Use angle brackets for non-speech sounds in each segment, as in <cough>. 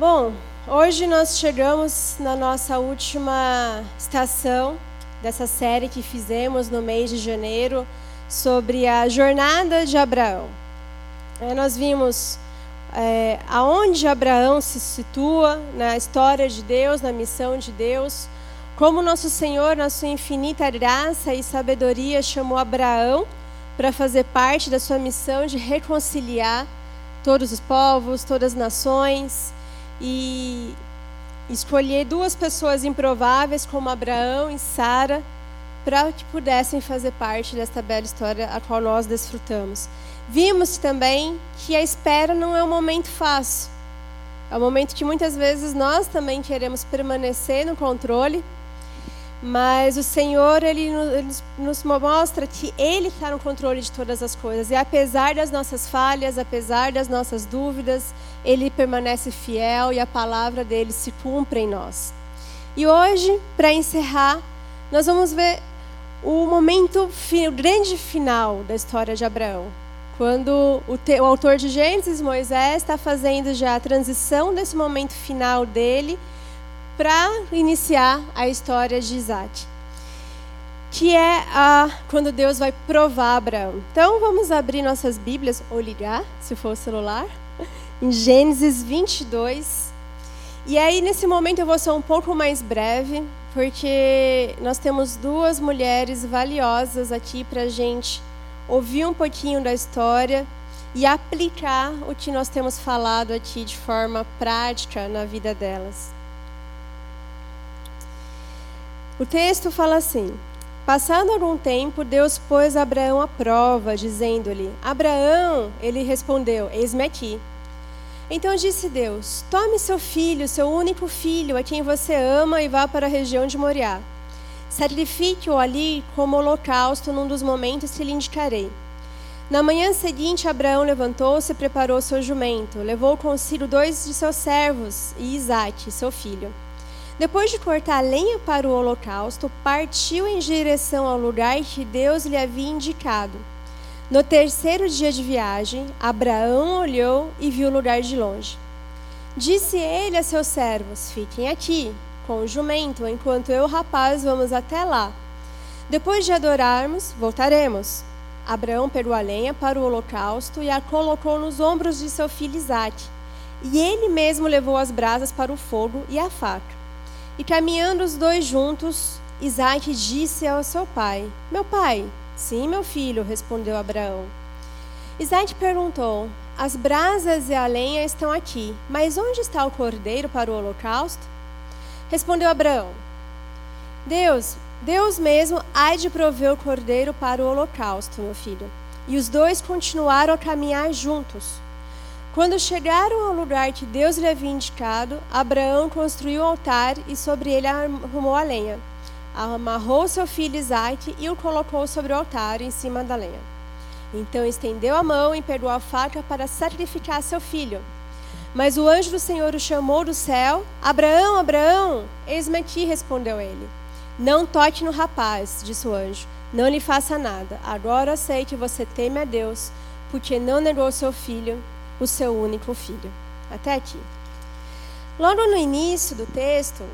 Bom, hoje nós chegamos na nossa última estação dessa série que fizemos no mês de janeiro sobre a jornada de Abraão. É, nós vimos é, aonde Abraão se situa na história de Deus, na missão de Deus, como nosso Senhor, na sua infinita graça e sabedoria, chamou Abraão para fazer parte da sua missão de reconciliar todos os povos, todas as nações e escolher duas pessoas improváveis como Abraão e Sara para que pudessem fazer parte desta bela história a qual nós desfrutamos. Vimos também que a espera não é um momento fácil. É um momento que muitas vezes nós também queremos permanecer no controle mas o Senhor, ele, ele nos mostra que Ele está no controle de todas as coisas. E apesar das nossas falhas, apesar das nossas dúvidas, Ele permanece fiel e a palavra dele se cumpre em nós. E hoje, para encerrar, nós vamos ver o momento, o grande final da história de Abraão. Quando o, te, o autor de Gênesis, Moisés, está fazendo já a transição desse momento final dele para iniciar a história de Isaac, que é a, quando Deus vai provar Abraão. Então vamos abrir nossas Bíblias, ou ligar, se for o celular, em Gênesis 22. E aí, nesse momento, eu vou ser um pouco mais breve, porque nós temos duas mulheres valiosas aqui para a gente ouvir um pouquinho da história e aplicar o que nós temos falado aqui de forma prática na vida delas. O texto fala assim: Passado algum tempo, Deus pôs Abraão à prova, dizendo-lhe: Abraão, ele respondeu: Eis-me aqui. Então disse Deus: Tome seu filho, seu único filho, a quem você ama, e vá para a região de Moriá. Sacrifique-o ali como holocausto num dos momentos que lhe indicarei. Na manhã seguinte, Abraão levantou-se e preparou seu jumento. Levou consigo dois de seus servos e Isaque, seu filho. Depois de cortar a lenha para o holocausto, partiu em direção ao lugar que Deus lhe havia indicado. No terceiro dia de viagem, Abraão olhou e viu o lugar de longe. Disse ele a seus servos: Fiquem aqui, com o jumento, enquanto eu, rapaz, vamos até lá. Depois de adorarmos, voltaremos. Abraão pegou a lenha para o holocausto e a colocou nos ombros de seu filho Isaque. E ele mesmo levou as brasas para o fogo e a faca. E caminhando os dois juntos, Isaac disse ao seu pai: Meu pai. Sim, meu filho, respondeu Abraão. Isaac perguntou: As brasas e a lenha estão aqui, mas onde está o cordeiro para o holocausto? Respondeu Abraão: Deus, Deus mesmo há de prover o cordeiro para o holocausto, meu filho. E os dois continuaram a caminhar juntos. Quando chegaram ao lugar que Deus lhe havia indicado, Abraão construiu um altar e sobre ele arrumou a lenha. Amarrou seu filho Isaque e o colocou sobre o altar em cima da lenha. Então estendeu a mão e pegou a faca para sacrificar seu filho. Mas o anjo do Senhor o chamou do céu: Abraão, Abraão! Eis-me aqui, respondeu ele. Não toque no rapaz, disse o anjo. Não lhe faça nada. Agora sei que você teme a Deus, porque não negou seu filho, o seu único filho. Até aqui. Logo no início do texto,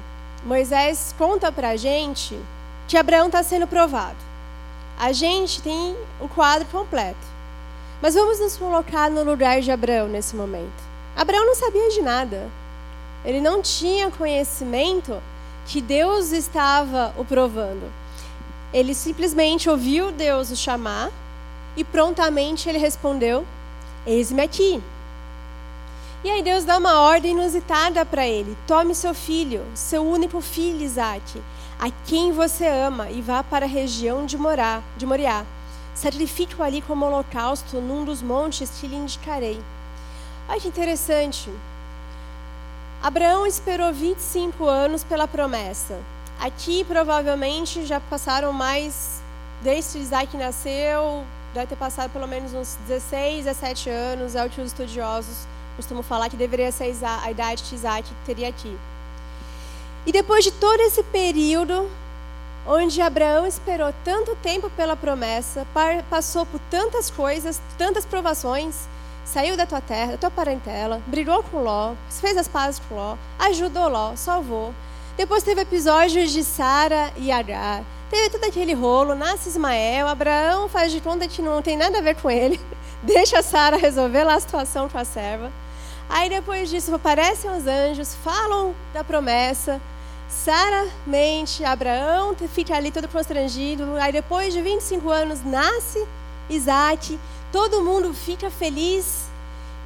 Moisés conta para a gente que Abraão está sendo provado. A gente tem o quadro completo. Mas vamos nos colocar no lugar de Abraão nesse momento. Abraão não sabia de nada. Ele não tinha conhecimento que Deus estava o provando. Ele simplesmente ouviu Deus o chamar e prontamente ele respondeu: Eis-me aqui. E aí Deus dá uma ordem inusitada para ele: tome seu filho, seu único filho Isaac, a quem você ama, e vá para a região de Morá, de Moriá. Sacrifique-o ali como holocausto num dos montes que lhe indicarei. Olha que interessante. Abraão esperou 25 anos pela promessa. Aqui provavelmente já passaram mais, desde que Isaac nasceu, deve ter passado pelo menos uns 16, 17 anos, é o que os estudiosos costumo falar que deveria ser a idade que Isaac teria aqui. E depois de todo esse período, onde Abraão esperou tanto tempo pela promessa, passou por tantas coisas, tantas provações, saiu da tua terra, da tua parentela, brigou com Ló, fez as pazes com Ló, ajudou Ló, salvou. Depois teve episódios de Sara e Agar. Teve todo aquele rolo, nasce Ismael, Abraão faz de conta que não tem nada a ver com ele, <laughs> deixa Sara resolver lá a situação com a serva. Aí depois disso aparecem os anjos, falam da promessa, Sara mente, Abraão fica ali todo constrangido. Aí depois de 25 anos nasce Isaac, todo mundo fica feliz.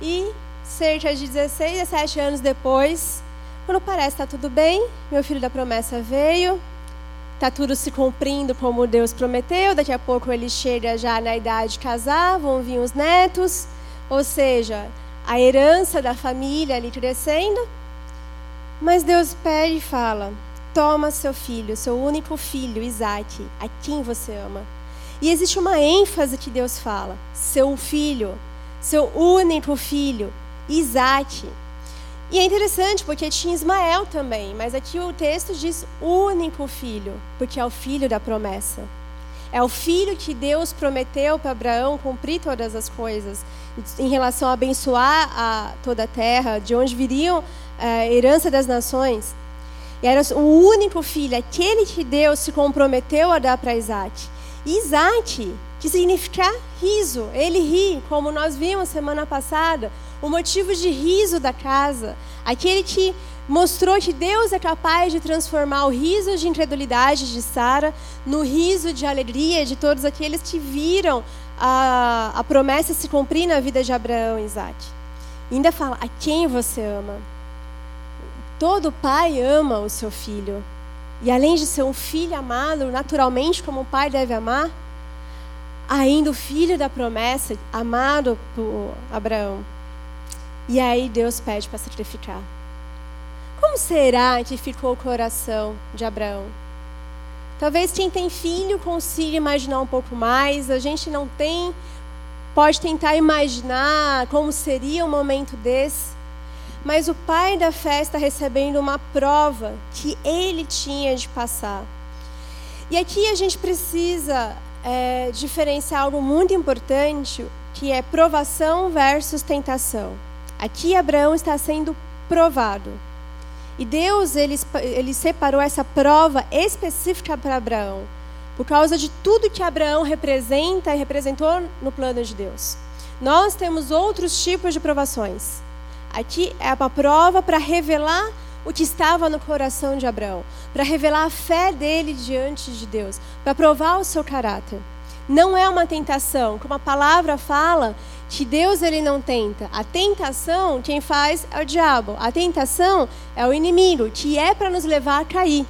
E cerca de 16, 17 anos depois, quando parece que está tudo bem, meu filho da promessa veio, está tudo se cumprindo como Deus prometeu. Daqui a pouco ele chega já na idade de casar, vão vir os netos, ou seja, a herança da família ali crescendo. Mas Deus pede e fala: Toma seu filho, seu único filho, Isaac, a quem você ama. E existe uma ênfase que Deus fala: seu filho, seu único filho, Isaac. E é interessante porque tinha Ismael também, mas aqui o texto diz único filho, porque é o filho da promessa. É o filho que Deus prometeu para Abraão cumprir todas as coisas em relação a abençoar a toda a terra, de onde viriam a herança das nações. E era o único filho, aquele que Deus se comprometeu a dar para Isaac. Isaac, que significa riso, ele ri, como nós vimos semana passada, o motivo de riso da casa, aquele que mostrou que Deus é capaz de transformar o riso de incredulidade de Sara no riso de alegria de todos aqueles que viram a, a promessa se cumprir na vida de Abraão e Isaac. E ainda fala: a quem você ama? Todo pai ama o seu filho. E além de ser um filho amado, naturalmente, como o pai deve amar, ainda o filho da promessa, amado por Abraão. E aí Deus pede para sacrificar. Como será que ficou o coração de Abraão? Talvez quem tem filho consiga imaginar um pouco mais. A gente não tem, pode tentar imaginar como seria um momento desse. Mas o pai da fé está recebendo uma prova que ele tinha de passar. E aqui a gente precisa é, diferenciar algo muito importante, que é provação versus tentação. Aqui Abraão está sendo provado. E Deus ele, ele separou essa prova específica para Abraão, por causa de tudo que Abraão representa e representou no plano de Deus. Nós temos outros tipos de provações. Aqui é uma prova para revelar o que estava no coração de Abraão, para revelar a fé dele diante de Deus, para provar o seu caráter. Não é uma tentação, como a palavra fala, que Deus ele não tenta. A tentação, quem faz é o diabo. A tentação é o inimigo, que é para nos levar a cair.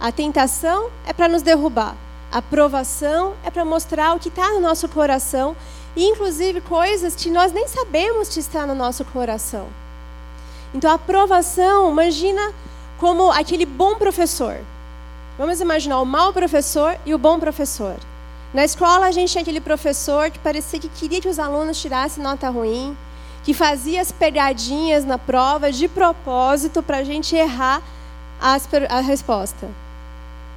A tentação é para nos derrubar. A provação é para mostrar o que está no nosso coração, e inclusive coisas que nós nem sabemos que está no nosso coração. Então a provação, imagina como aquele bom professor. Vamos imaginar o mau professor e o bom professor. Na escola, a gente tinha aquele professor que parecia que queria que os alunos tirassem nota ruim, que fazia as pegadinhas na prova de propósito para a gente errar as, a resposta.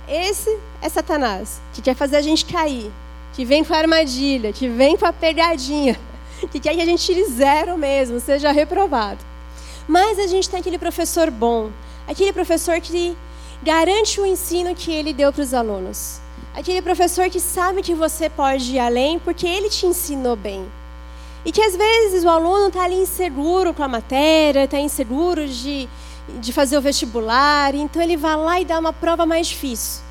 Esse é Satanás, que quer fazer a gente cair, que vem com a armadilha, que vem com a pegadinha, <laughs> que quer que a gente tire zero mesmo, seja reprovado. Mas a gente tem aquele professor bom, aquele professor que garante o ensino que ele deu para os alunos. Aquele professor que sabe que você pode ir além porque ele te ensinou bem. E que às vezes o aluno está ali inseguro com a matéria, está inseguro de, de fazer o vestibular, então ele vai lá e dá uma prova mais difícil.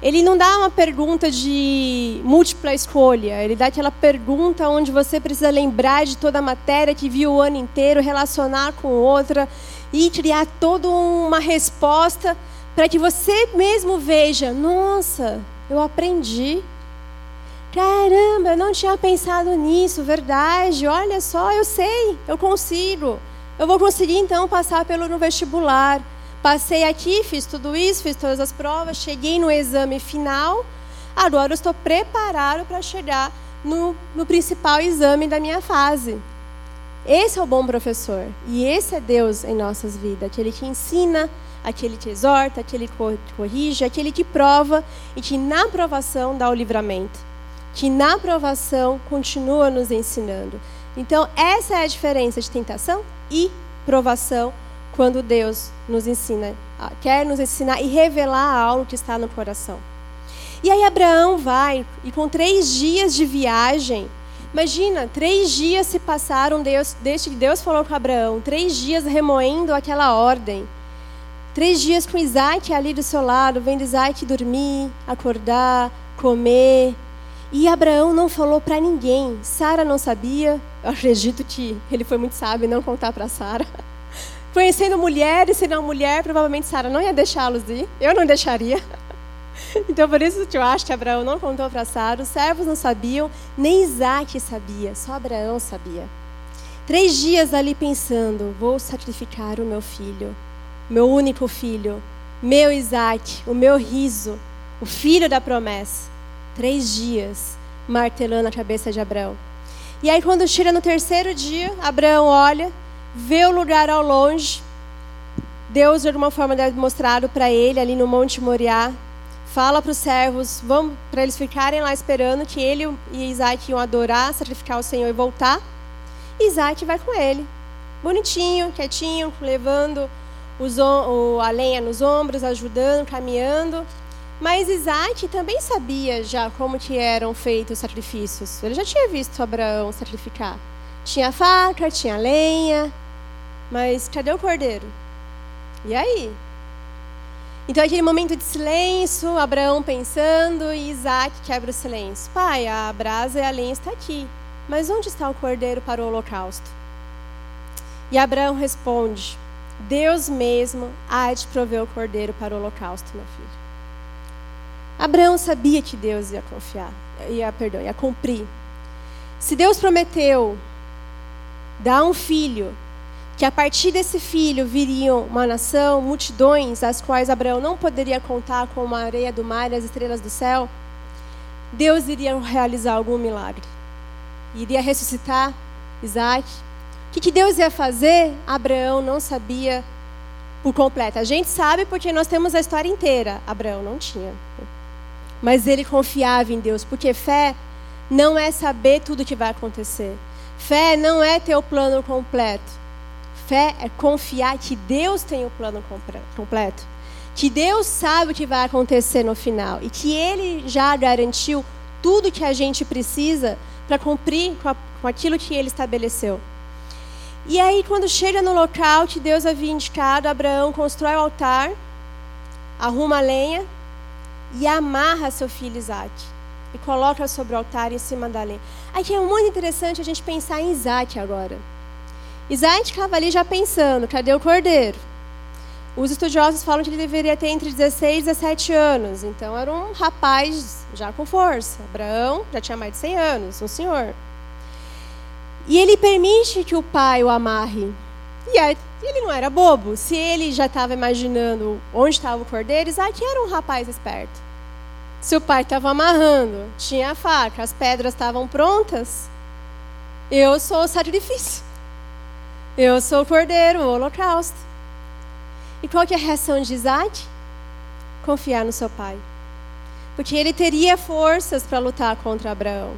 Ele não dá uma pergunta de múltipla escolha, ele dá aquela pergunta onde você precisa lembrar de toda a matéria que viu o ano inteiro, relacionar com outra e criar toda uma resposta para que você mesmo veja: nossa, eu aprendi. Caramba, eu não tinha pensado nisso, verdade. Olha só, eu sei, eu consigo. Eu vou conseguir então passar pelo no vestibular. Passei aqui, fiz tudo isso, fiz todas as provas, cheguei no exame final. Agora eu estou preparado para chegar no, no principal exame da minha fase. Esse é o bom professor. E esse é Deus em nossas vidas, aquele que ensina aquele que exorta, aquele que corrige, aquele que prova e que na provação dá o livramento, que na provação continua nos ensinando, Então, essa é a diferença de tentação e provação quando Deus nos ensina, quer nos ensinar e revelar algo que está no coração. E aí Abraão vai, e com três dias de viagem, imagina, três dias se passaram Deus, desde que Deus falou com Abraão, três dias remoendo aquela ordem. Três dias com Isaac ali do seu lado, vendo Isaac dormir, acordar, comer. E Abraão não falou para ninguém. Sara não sabia. Eu acredito que ele foi muito sábio não contar para Sara. <laughs> Conhecendo mulheres, se não mulher, provavelmente Sara não ia deixá-los ir. Eu não deixaria. <laughs> Então, por isso que eu acho que Abraão não contou para Sara. Os servos não sabiam, nem Isaac sabia, só Abraão sabia. Três dias ali pensando: vou sacrificar o meu filho, meu único filho, meu Isaac, o meu riso, o filho da promessa. Três dias martelando a cabeça de Abraão. E aí, quando chega no terceiro dia, Abraão olha, vê o lugar ao longe. Deus, de alguma forma, deve mostrado para ele ali no Monte Moriá, fala para os servos, para eles ficarem lá esperando que ele e Isaac iam adorar, sacrificar o Senhor e voltar. Isaac vai com ele, bonitinho, quietinho, levando os, o, a lenha nos ombros, ajudando, caminhando. Mas Isaac também sabia já como que eram feitos os sacrifícios. Ele já tinha visto Abraão sacrificar. Tinha faca, tinha lenha, mas cadê o cordeiro? E aí? Então, aquele momento de silêncio, Abraão pensando e Isaac quebra o silêncio. Pai, a brasa e a lenha está aqui, mas onde está o cordeiro para o holocausto? E Abraão responde: Deus mesmo há de prover o cordeiro para o holocausto, meu filho. Abraão sabia que Deus ia confiar, ia, perdão, ia cumprir. Se Deus prometeu dar um filho que a partir desse filho viriam uma nação, multidões, as quais Abraão não poderia contar com a areia do mar e as estrelas do céu, Deus iria realizar algum milagre. Iria ressuscitar Isaac. O que, que Deus ia fazer? Abraão não sabia por completo. A gente sabe porque nós temos a história inteira. Abraão não tinha. Mas ele confiava em Deus, porque fé não é saber tudo o que vai acontecer. Fé não é ter o plano completo. Fé é confiar que Deus tem o plano completo, que Deus sabe o que vai acontecer no final e que Ele já garantiu tudo que a gente precisa para cumprir com, a, com aquilo que Ele estabeleceu. E aí, quando chega no local que Deus havia indicado, Abraão constrói o altar, arruma a lenha e amarra seu filho Isaac. E coloca sobre o altar em cima da lenha. Aqui é muito interessante a gente pensar em Isaac agora. Isaac estava ali já pensando: cadê o cordeiro? Os estudiosos falam que ele deveria ter entre 16 e 17 anos, então era um rapaz já com força. Abraão já tinha mais de 100 anos, um senhor. E ele permite que o pai o amarre. E ele não era bobo. Se ele já estava imaginando onde estava o cordeiro, Isaac era um rapaz esperto. Se o pai estava amarrando, tinha a faca, as pedras estavam prontas, eu sou o sacrifício. Eu sou o cordeiro, o holocausto. E qual que é a reação de Isaac? Confiar no seu pai. Porque ele teria forças para lutar contra Abraão.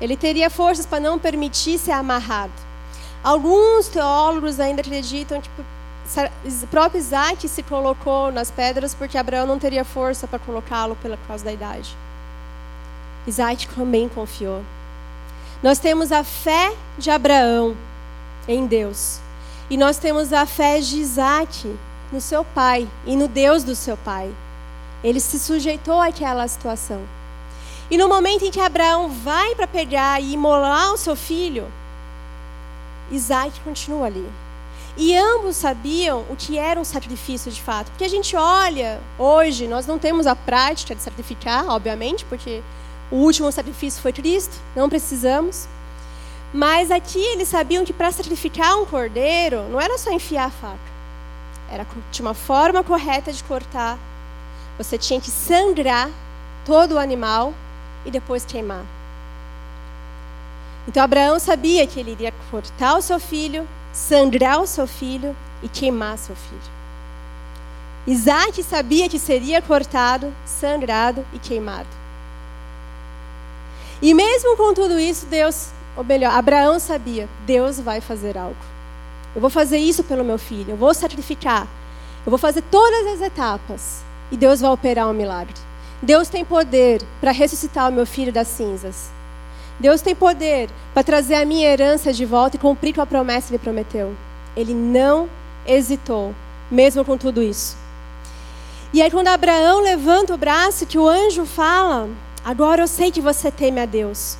Ele teria forças para não permitir ser amarrado. Alguns teólogos ainda acreditam que o próprio Isaac se colocou nas pedras porque Abraão não teria força para colocá-lo pela causa da idade. Isaac também confiou. Nós temos a fé de Abraão, em Deus. E nós temos a fé de Isaac no seu pai e no Deus do seu pai. Ele se sujeitou àquela situação. E no momento em que Abraão vai para pegar e imolar o seu filho, Isaac continua ali. E ambos sabiam o que era um sacrifício de fato. Porque a gente olha, hoje, nós não temos a prática de sacrificar, obviamente, porque o último sacrifício foi Cristo, não precisamos. Mas aqui eles sabiam que para sacrificar um cordeiro, não era só enfiar a faca. Era tinha uma forma correta de cortar. Você tinha que sangrar todo o animal e depois queimar. Então Abraão sabia que ele iria cortar o seu filho, sangrar o seu filho e queimar seu filho. Isaac sabia que seria cortado, sangrado e queimado. E mesmo com tudo isso, Deus ou melhor, Abraão sabia, Deus vai fazer algo. Eu vou fazer isso pelo meu filho, eu vou sacrificar, eu vou fazer todas as etapas e Deus vai operar um milagre. Deus tem poder para ressuscitar o meu filho das cinzas. Deus tem poder para trazer a minha herança de volta e cumprir com a promessa que ele prometeu. Ele não hesitou, mesmo com tudo isso. E aí, quando Abraão levanta o braço, que o anjo fala: Agora eu sei que você teme a Deus.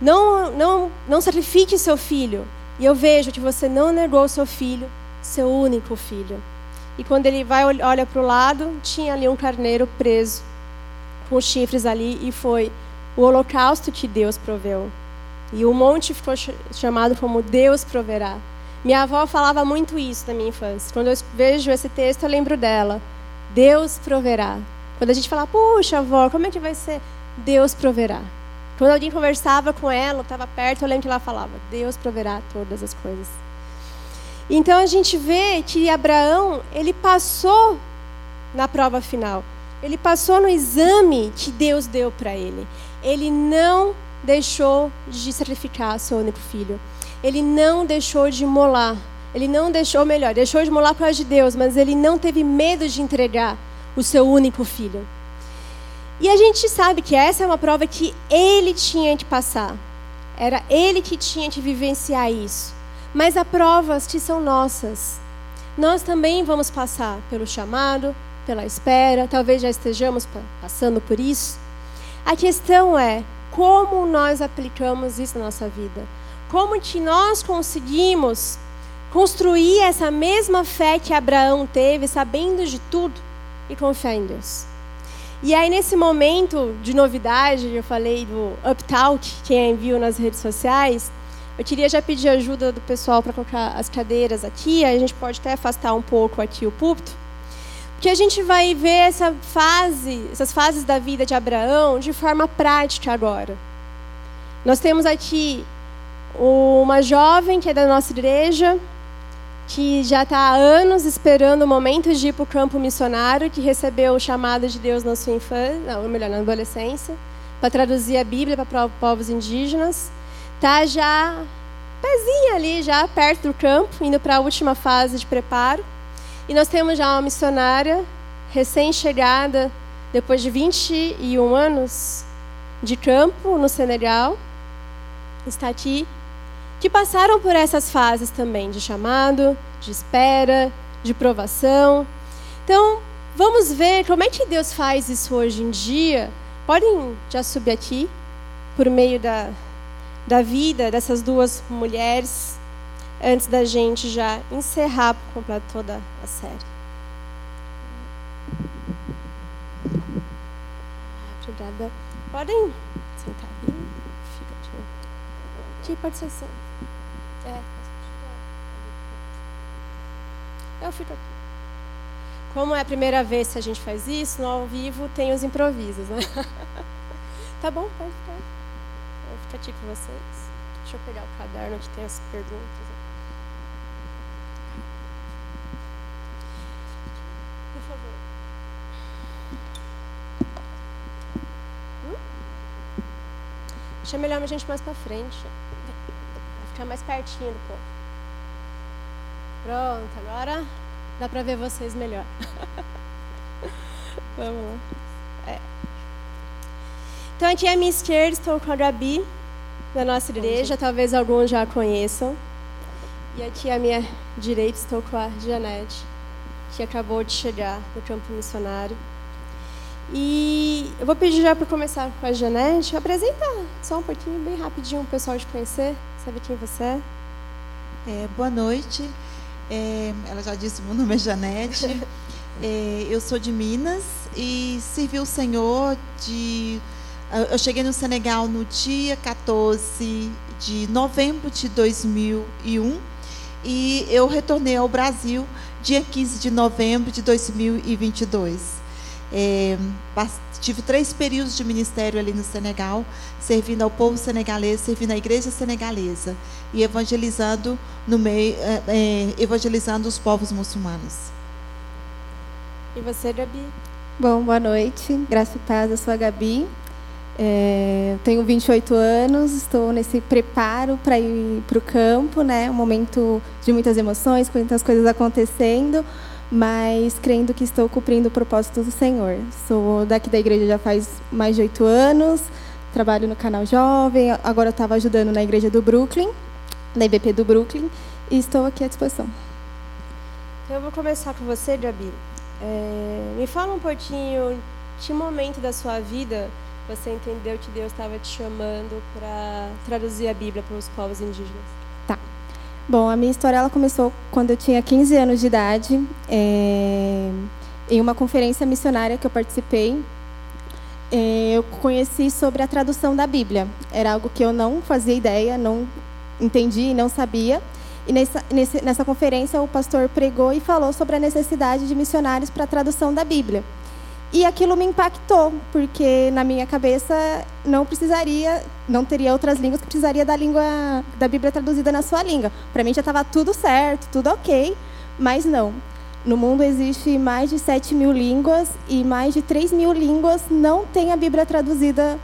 Não, não, não sacrifique seu filho. E eu vejo que você não negou seu filho, seu único filho. E quando ele vai olha para o lado, tinha ali um carneiro preso, com os chifres ali, e foi o holocausto que Deus proveu. E o monte ficou chamado como Deus proverá. Minha avó falava muito isso na minha infância. Quando eu vejo esse texto, eu lembro dela. Deus proverá. Quando a gente fala, puxa, avó, como é que vai ser? Deus proverá. Quando alguém conversava com ela, estava perto, eu lembro que ela falava: Deus proverá todas as coisas. Então a gente vê que Abraão, ele passou na prova final. Ele passou no exame que Deus deu para ele. Ele não deixou de sacrificar seu único filho. Ele não deixou de molar. Ele não deixou, melhor, deixou de molar causa de Deus, mas ele não teve medo de entregar o seu único filho. E a gente sabe que essa é uma prova que ele tinha que passar. Era ele que tinha que vivenciar isso. Mas há provas que são nossas. Nós também vamos passar pelo chamado, pela espera, talvez já estejamos passando por isso. A questão é como nós aplicamos isso na nossa vida. Como que nós conseguimos construir essa mesma fé que Abraão teve, sabendo de tudo e confiar em Deus. E aí, nesse momento de novidade, eu falei do Uptalk, quem viu nas redes sociais, eu queria já pedir ajuda do pessoal para colocar as cadeiras aqui, aí a gente pode até afastar um pouco aqui o púlpito, porque a gente vai ver essa fase, essas fases da vida de Abraão de forma prática agora. Nós temos aqui uma jovem que é da nossa igreja, que já está há anos esperando o momento de ir para o campo missionário, que recebeu o chamado de Deus na sua infância, não, melhor, na adolescência, para traduzir a Bíblia para povos indígenas. Está já pezinho ali, já perto do campo, indo para a última fase de preparo. E nós temos já uma missionária recém-chegada, depois de 21 anos de campo no Senegal, está aqui que passaram por essas fases também de chamado, de espera, de provação. Então, vamos ver como é que Deus faz isso hoje em dia. Podem já subir aqui, por meio da, da vida dessas duas mulheres, antes da gente já encerrar por completo toda a série. Obrigada. Podem sentar aqui. Fica aqui. Aqui pode ser assim. É. Eu fico aqui. Como é a primeira vez que a gente faz isso, no ao vivo tem os improvisos, né? <laughs> tá bom, pode ficar. Eu fico aqui com vocês. Deixa eu pegar o caderno que tem as perguntas. Por favor. Hum? Deixa melhor a gente mais para frente. Ficar mais pertinho do povo. Pronto, agora dá para ver vocês melhor. <laughs> Vamos lá. É. Então, aqui à minha esquerda estou com a Gabi, da nossa igreja. Talvez alguns já a conheçam. E aqui à minha direita estou com a Janete, que acabou de chegar no campo missionário. E eu vou pedir já para começar com a Janete, apresentar só um pouquinho, bem rapidinho, o pessoal de conhecer. Sabe quem você é? é boa noite. É, ela já disse, meu nome é Janete. <laughs> É, eu sou de Minas e servi o Senhor de. Eu cheguei no Senegal no dia 14 de novembro de 2001 e eu retornei ao Brasil dia 15 de novembro de 2022. É, tive três períodos de ministério ali no Senegal, servindo ao povo senegalês, servindo à igreja senegalesa e evangelizando no meio, é, é, evangelizando os povos muçulmanos. E você, Gabi? Bom, boa noite. Graça e paz, eu sou a Gabi. É, tenho 28 anos, estou nesse preparo para ir para o campo, né? Um momento de muitas emoções, com muitas coisas acontecendo, mas crendo que estou cumprindo o propósito do Senhor. Sou daqui da igreja já faz mais de oito anos, trabalho no canal Jovem, agora estava ajudando na igreja do Brooklyn, na IBP do Brooklyn, e estou aqui à disposição. Eu vou começar com você, Gabi. É, me fala um pouquinho um momento da sua vida você entendeu que Deus estava te chamando para traduzir a Bíblia para os povos indígenas? Bom, a minha história ela começou quando eu tinha 15 anos de idade, é, em uma conferência missionária que eu participei. É, eu conheci sobre a tradução da Bíblia. Era algo que eu não fazia ideia, não entendi, não sabia. E nessa, nessa conferência o pastor pregou e falou sobre a necessidade de missionários para a tradução da Bíblia. E aquilo me impactou, porque na minha cabeça não precisaria, não teria outras línguas que precisaria da língua da Bíblia traduzida na sua língua. Para mim já estava tudo certo, tudo ok, mas não. No mundo existe mais de 7 mil línguas e mais de 3 mil línguas não têm a Bíblia traduzida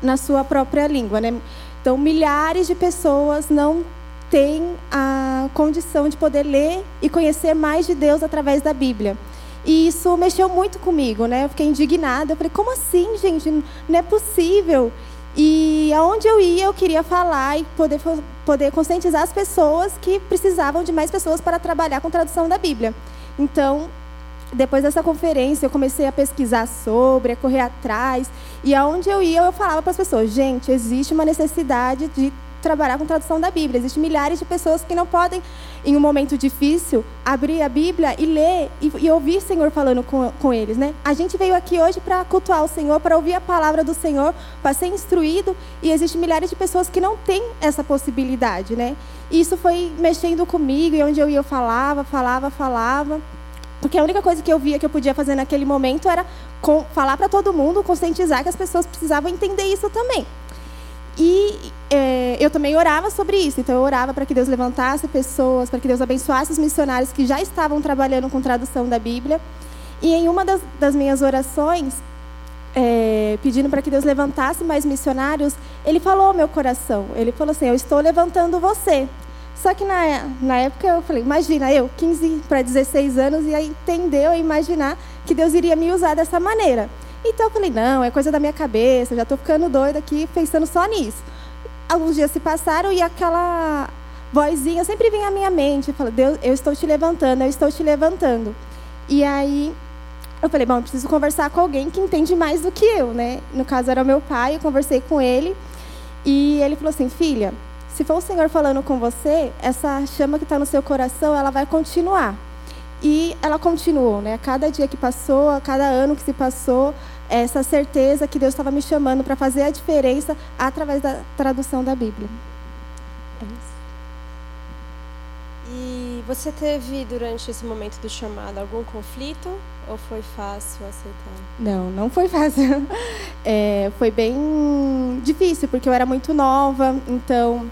na sua própria língua. Né? Então, milhares de pessoas não têm a condição de poder ler e conhecer mais de Deus através da Bíblia. E isso mexeu muito comigo, né? Eu fiquei indignada. Eu falei, como assim, gente? Não é possível. E aonde eu ia, eu queria falar e poder, poder conscientizar as pessoas que precisavam de mais pessoas para trabalhar com tradução da Bíblia. Então, depois dessa conferência, eu comecei a pesquisar sobre, a correr atrás. E aonde eu ia, eu falava para as pessoas: gente, existe uma necessidade de trabalhar com tradução da Bíblia. Existem milhares de pessoas que não podem, em um momento difícil, abrir a Bíblia e ler e, e ouvir o Senhor falando com, com eles. Né? A gente veio aqui hoje para cultuar o Senhor, para ouvir a palavra do Senhor, para ser instruído, e existem milhares de pessoas que não têm essa possibilidade. Né? E isso foi mexendo comigo, e onde eu ia eu falava, falava, falava. Porque a única coisa que eu via que eu podia fazer naquele momento era com, falar para todo mundo, conscientizar que as pessoas precisavam entender isso também. E é, eu também orava sobre isso. Então, eu orava para que Deus levantasse pessoas, para que Deus abençoasse os missionários que já estavam trabalhando com tradução da Bíblia. E em uma das, das minhas orações, é, pedindo para que Deus levantasse mais missionários, ele falou ao meu coração: Ele falou assim, Eu estou levantando você. Só que na, na época eu falei: Imagina, eu, 15 para 16 anos, ia entender, ia imaginar que Deus iria me usar dessa maneira. Então eu falei, não, é coisa da minha cabeça, já estou ficando doida aqui pensando só nisso. Alguns dias se passaram e aquela vozinha sempre vinha à minha mente, fala, Deus, eu estou te levantando, eu estou te levantando. E aí eu falei, bom, eu preciso conversar com alguém que entende mais do que eu, né? No caso era o meu pai, eu conversei com ele e ele falou assim, filha, se for o Senhor falando com você, essa chama que está no seu coração, ela vai continuar. E ela continuou, né? A cada dia que passou, a cada ano que se passou, essa certeza que Deus estava me chamando para fazer a diferença através da tradução da Bíblia. É isso. E você teve, durante esse momento do chamado, algum conflito ou foi fácil aceitar? Não, não foi fácil. <laughs> É, foi bem difícil, porque eu era muito nova. Então,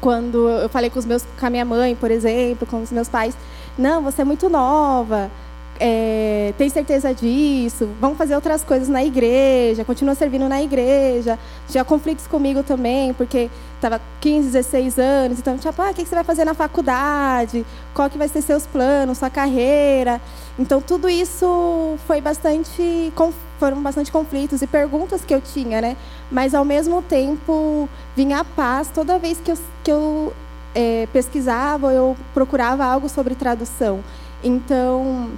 quando eu falei com, os meus, com a minha mãe, por exemplo, com os meus pais, não, você é muito nova é, tem certeza disso, vamos fazer outras coisas na igreja, continua servindo na igreja. Tinha conflitos comigo também, porque estava 15, 16 anos, então, tipo, ah, o que você vai fazer na faculdade? Qual que vai ser seus planos, sua carreira? Então, tudo isso foi bastante, foram bastante conflitos e perguntas que eu tinha, né? Mas, ao mesmo tempo, vinha a paz toda vez que eu, que eu é, pesquisava, eu procurava algo sobre tradução. Então,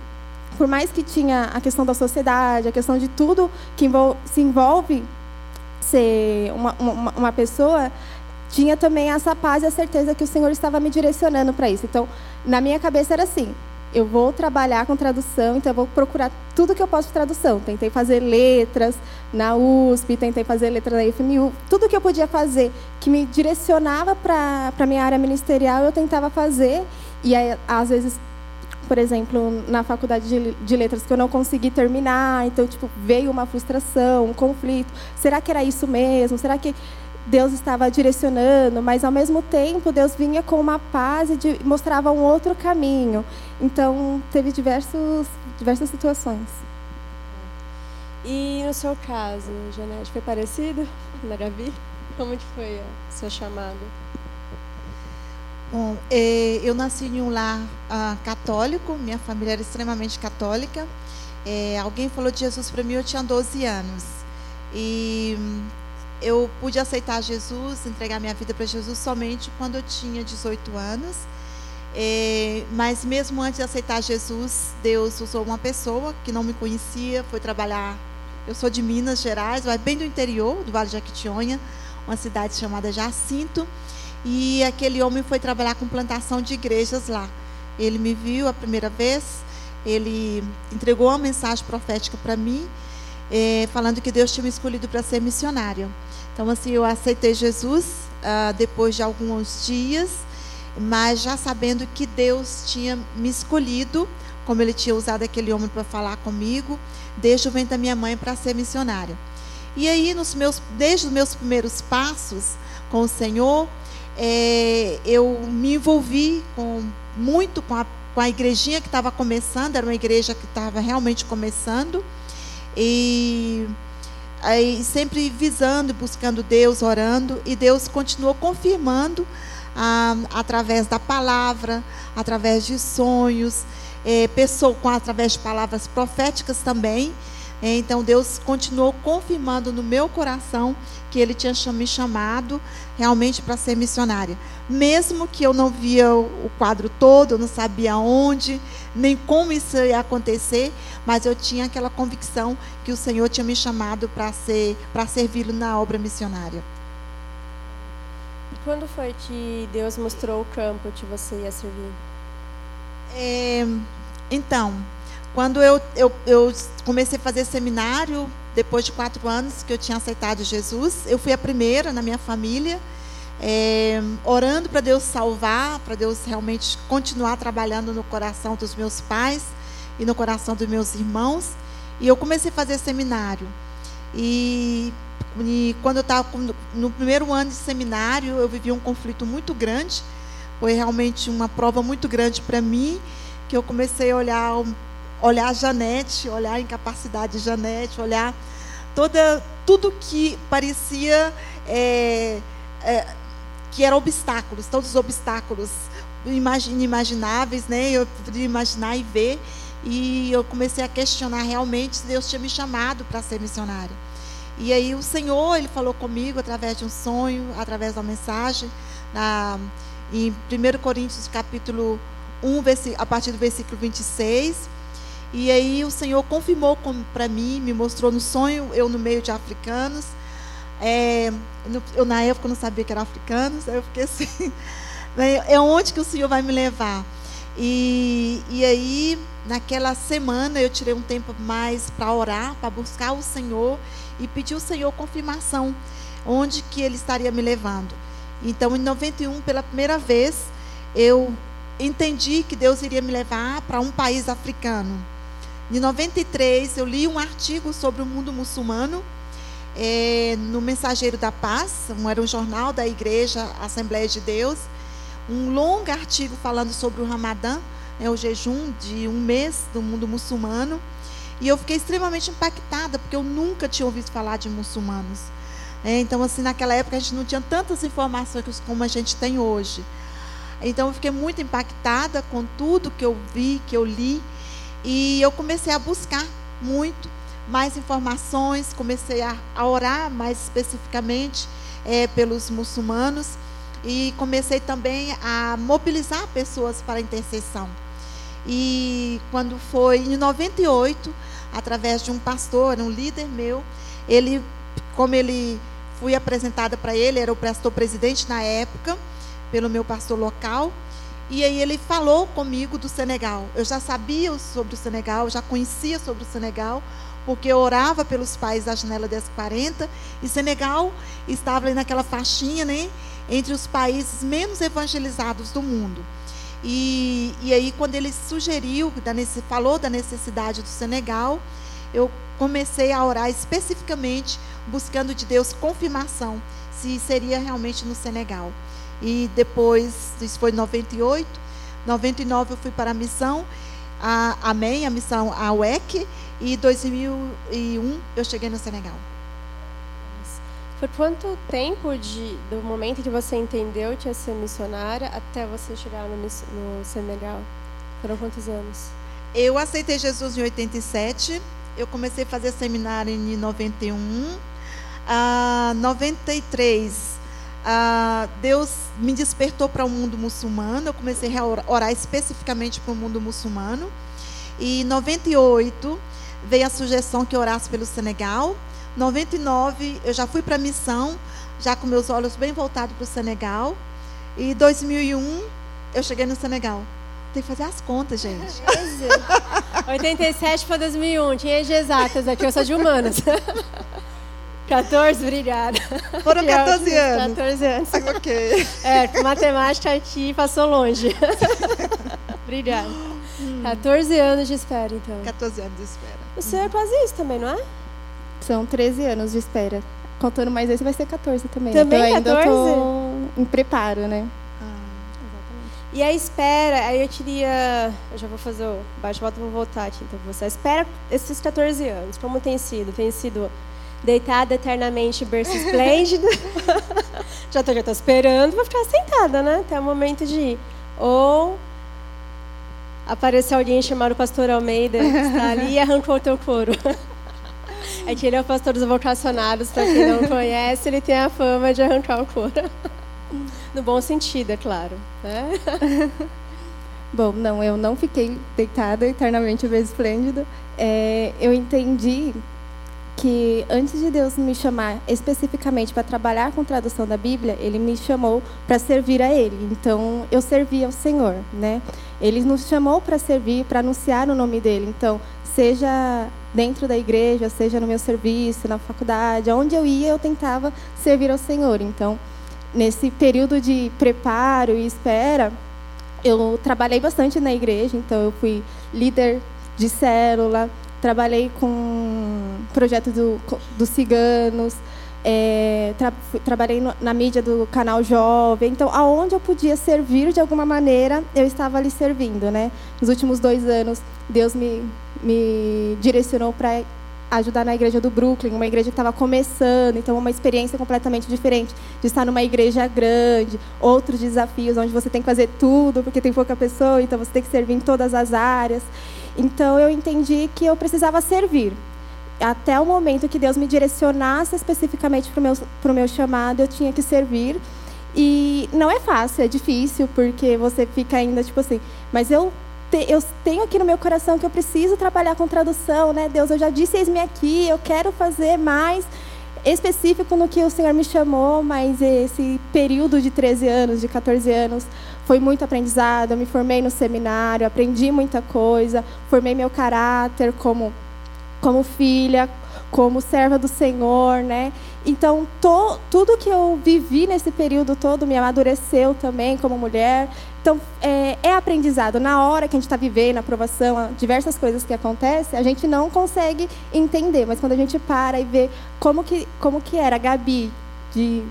por mais que tinha a questão da sociedade, a questão de tudo que se envolve ser uma, uma, uma pessoa, tinha também essa paz e a certeza que o Senhor estava me direcionando para isso. Então, na minha cabeça era assim: eu vou trabalhar com tradução, então eu vou procurar tudo que eu posso de tradução. Tentei fazer letras na USP, tentei fazer letras na IFMU, tudo que eu podia fazer que me direcionava para a minha área ministerial, eu tentava fazer. E aí, às vezes por exemplo, na faculdade de, de, letras que eu não consegui terminar, então tipo veio uma frustração, um conflito. Será que era isso mesmo? Será que Deus estava direcionando? Mas ao mesmo tempo Deus vinha com uma paz e de, mostrava um outro caminho. Então teve diversos diversas situações. E no seu caso, Janete, foi parecido na? Como que foi a sua chamada? Bom, eh, eu nasci em um lar ah, católico, minha família era extremamente católica. Eh, alguém falou de Jesus para mim, eu tinha 12 anos. E hum, eu pude aceitar Jesus, entregar minha vida para Jesus somente quando eu tinha 18 anos. É, mas mesmo antes de aceitar Jesus, Deus usou uma pessoa que não me conhecia, foi trabalhar. Eu sou de Minas Gerais, bem do interior, do Vale de Jequitinhonha, uma cidade chamada Jacinto. E aquele homem foi trabalhar com plantação de igrejas lá. Ele me viu a primeira vez, ele entregou uma mensagem profética para mim, é, falando que Deus tinha me escolhido para ser missionária. Então, assim, eu aceitei Jesus ah, depois de alguns dias mas já sabendo que Deus tinha me escolhido, como ele tinha usado aquele homem para falar comigo, desde o ventre da minha mãe para ser missionária. E aí, nos meus, desde os meus primeiros passos com o Senhor, é, eu me envolvi com, muito com a, com a igrejinha que estava começando, era uma igreja que estava realmente começando, e aí, sempre visando, buscando Deus, orando, e Deus continuou confirmando através da palavra, através de sonhos, é, pessoa, com, através de palavras proféticas também. Então Deus continuou confirmando no meu coração que Ele tinha me chamado realmente para ser missionária. Mesmo que eu não via o quadro todo, eu não sabia onde, nem como isso ia acontecer, mas eu tinha aquela convicção que o Senhor tinha me chamado para ser, para servi-lo na obra missionária. Quando foi que Deus mostrou o campo que você ia servir? É, então, quando eu, eu, eu comecei a fazer seminário, depois de quatro anos que eu tinha aceitado Jesus, eu fui a primeira na minha família, é, orando para Deus salvar, para Deus realmente continuar trabalhando no coração dos meus pais e no coração dos meus irmãos. E eu comecei a fazer seminário. E e quando eu estava no primeiro ano de seminário, eu vivi um conflito muito grande. Foi realmente uma prova muito grande para mim, que eu comecei a olhar, olhar a Janete, olhar a incapacidade de Janete, olhar toda, tudo que parecia é, é, que eram obstáculos, todos os obstáculos inimagináveis, né? Eu podia imaginar e ver. E eu comecei a questionar realmente se Deus tinha me chamado para ser missionária. E aí o Senhor, ele falou comigo através de um sonho, através da mensagem, na, em 1 Coríntios capítulo 1, a partir do versículo 26. E aí o Senhor confirmou para mim, me mostrou no sonho, eu no meio de africanos. É, eu na época não sabia que eram africanos, aí eu fiquei assim, <laughs> é onde que o Senhor vai me levar? E, e aí, naquela semana, eu tirei um tempo mais para orar, para buscar o Senhor e pedi ao Senhor confirmação onde que ele estaria me levando. Então, em 91, pela primeira vez, eu entendi que Deus iria me levar para um país africano. Em 93, eu li um artigo sobre o mundo muçulmano é, no Mensageiro da Paz, um, era um jornal da Igreja Assembleia de Deus, um longo artigo falando sobre o Ramadã, é o jejum de um mês do mundo muçulmano. E eu fiquei extremamente impactada, porque eu nunca tinha ouvido falar de muçulmanos. É, então, assim, naquela época a gente não tinha tantas informações como a gente tem hoje. Então, eu fiquei muito impactada com tudo que eu vi, que eu li. E eu comecei a buscar muito mais informações, comecei a, a orar mais especificamente é, pelos muçulmanos. E comecei também a mobilizar pessoas para a intercessão. E quando foi em 98, através de um pastor, um líder meu, ele, como ele fui apresentada para ele, era o pastor presidente na época, pelo meu pastor local, e aí ele falou comigo do Senegal. Eu já sabia sobre o Senegal, já conhecia sobre o Senegal, porque eu orava pelos pais da janela 1040, e Senegal estava ali naquela faixinha, né, entre os países menos evangelizados do mundo. E, e aí, quando ele sugeriu, da, falou da necessidade do Senegal, eu comecei a orar especificamente, buscando de Deus confirmação se seria realmente no Senegal. E depois, isso foi em 98, 99 eu fui para a missão. a AMEN, a missão a UEC, e 2001 eu cheguei no Senegal. Por quanto tempo de, do momento que você entendeu que ia ser missionária até você chegar no, no Senegal? Foram quantos anos? Eu aceitei Jesus em 87. Eu comecei a fazer seminário em 91. Ah, 93, ah, Deus me despertou para o mundo muçulmano. Eu comecei a orar especificamente para o mundo muçulmano. E em 98 veio a sugestão que eu orasse pelo Senegal. 99 eu já fui para a missão, já com meus olhos bem voltados para o Senegal. E 2001 eu cheguei no Senegal. Tem que fazer as contas, gente. <laughs> 87 para 2001, tinha de exatas aqui, eu sou de humanas. <laughs> 14, obrigada. Foram 14 anos. 14 anos. <laughs> ok. É, matemática aqui passou longe. <laughs> obrigada. 14 anos de espera, então. 14 anos de espera. O senhor é quase isso também, não é? São 13 anos de espera. Contando mais esse vai ser 14 também. Também então, ainda 14? tô em preparo, né? Ah, e a espera, aí eu queria. Eu já vou fazer o bate-volta, vou voltar aqui então você. A espera esses 14 anos, como tem sido? Tem sido deitada eternamente, berço esplêndido. <laughs> já estou já tô esperando, vou ficar sentada, né? Até o momento de ir. Ou aparecer alguém chamado pastor Almeida, que está ali e arrancou o teu couro. <laughs> É que ele é o pastor dos vocacionados, para quem não conhece, ele tem a fama de arrancar o couro. <laughs> No bom sentido, é claro. Né? Bom, não, eu não fiquei deitada eternamente o beijo esplêndido. É, eu entendi que antes de Deus me chamar especificamente para trabalhar com tradução da Bíblia, Ele me chamou para servir a Ele. Então, eu servi ao Senhor, né? Ele nos chamou para servir, para anunciar o nome dele. Então, seja dentro da igreja, seja no meu serviço, na faculdade, onde eu ia, eu tentava servir ao Senhor. Então, nesse período de preparo e espera, eu trabalhei bastante na igreja. Então, eu fui líder de célula, trabalhei com projeto do, dos ciganos, é, tra, trabalhei no, na mídia do canal jovem. Então, aonde eu podia servir de alguma maneira, eu estava ali servindo, né? Nos últimos dois anos, Deus me, me direcionou para ajudar na igreja do Brooklyn, uma igreja que estava começando, então uma experiência completamente diferente de estar numa igreja grande, outros desafios onde você tem que fazer tudo porque tem pouca pessoa, então você tem que servir em todas as áreas. Então eu entendi que eu precisava servir. Até o momento que Deus me direcionasse especificamente para o meu, meu chamado, eu tinha que servir. E não é fácil, é difícil, porque você fica ainda tipo assim, mas eu, te, eu tenho aqui no meu coração que eu preciso trabalhar com tradução, né? Deus, eu já disse, eis-me aqui, eu quero fazer mais específico no que o Senhor me chamou, mas esse período de 13 anos, de 14 anos, foi muito aprendizado. Eu me formei no seminário, aprendi muita coisa, formei meu caráter como, como filha, como serva do Senhor, né? Então, to, tudo que eu vivi nesse período todo me amadureceu também como mulher. Então, é, é aprendizado. Na hora que a gente está vivendo, aprovação, diversas coisas que acontecem, a gente não consegue entender. Mas quando a gente para e vê como que, como que era a Gabi de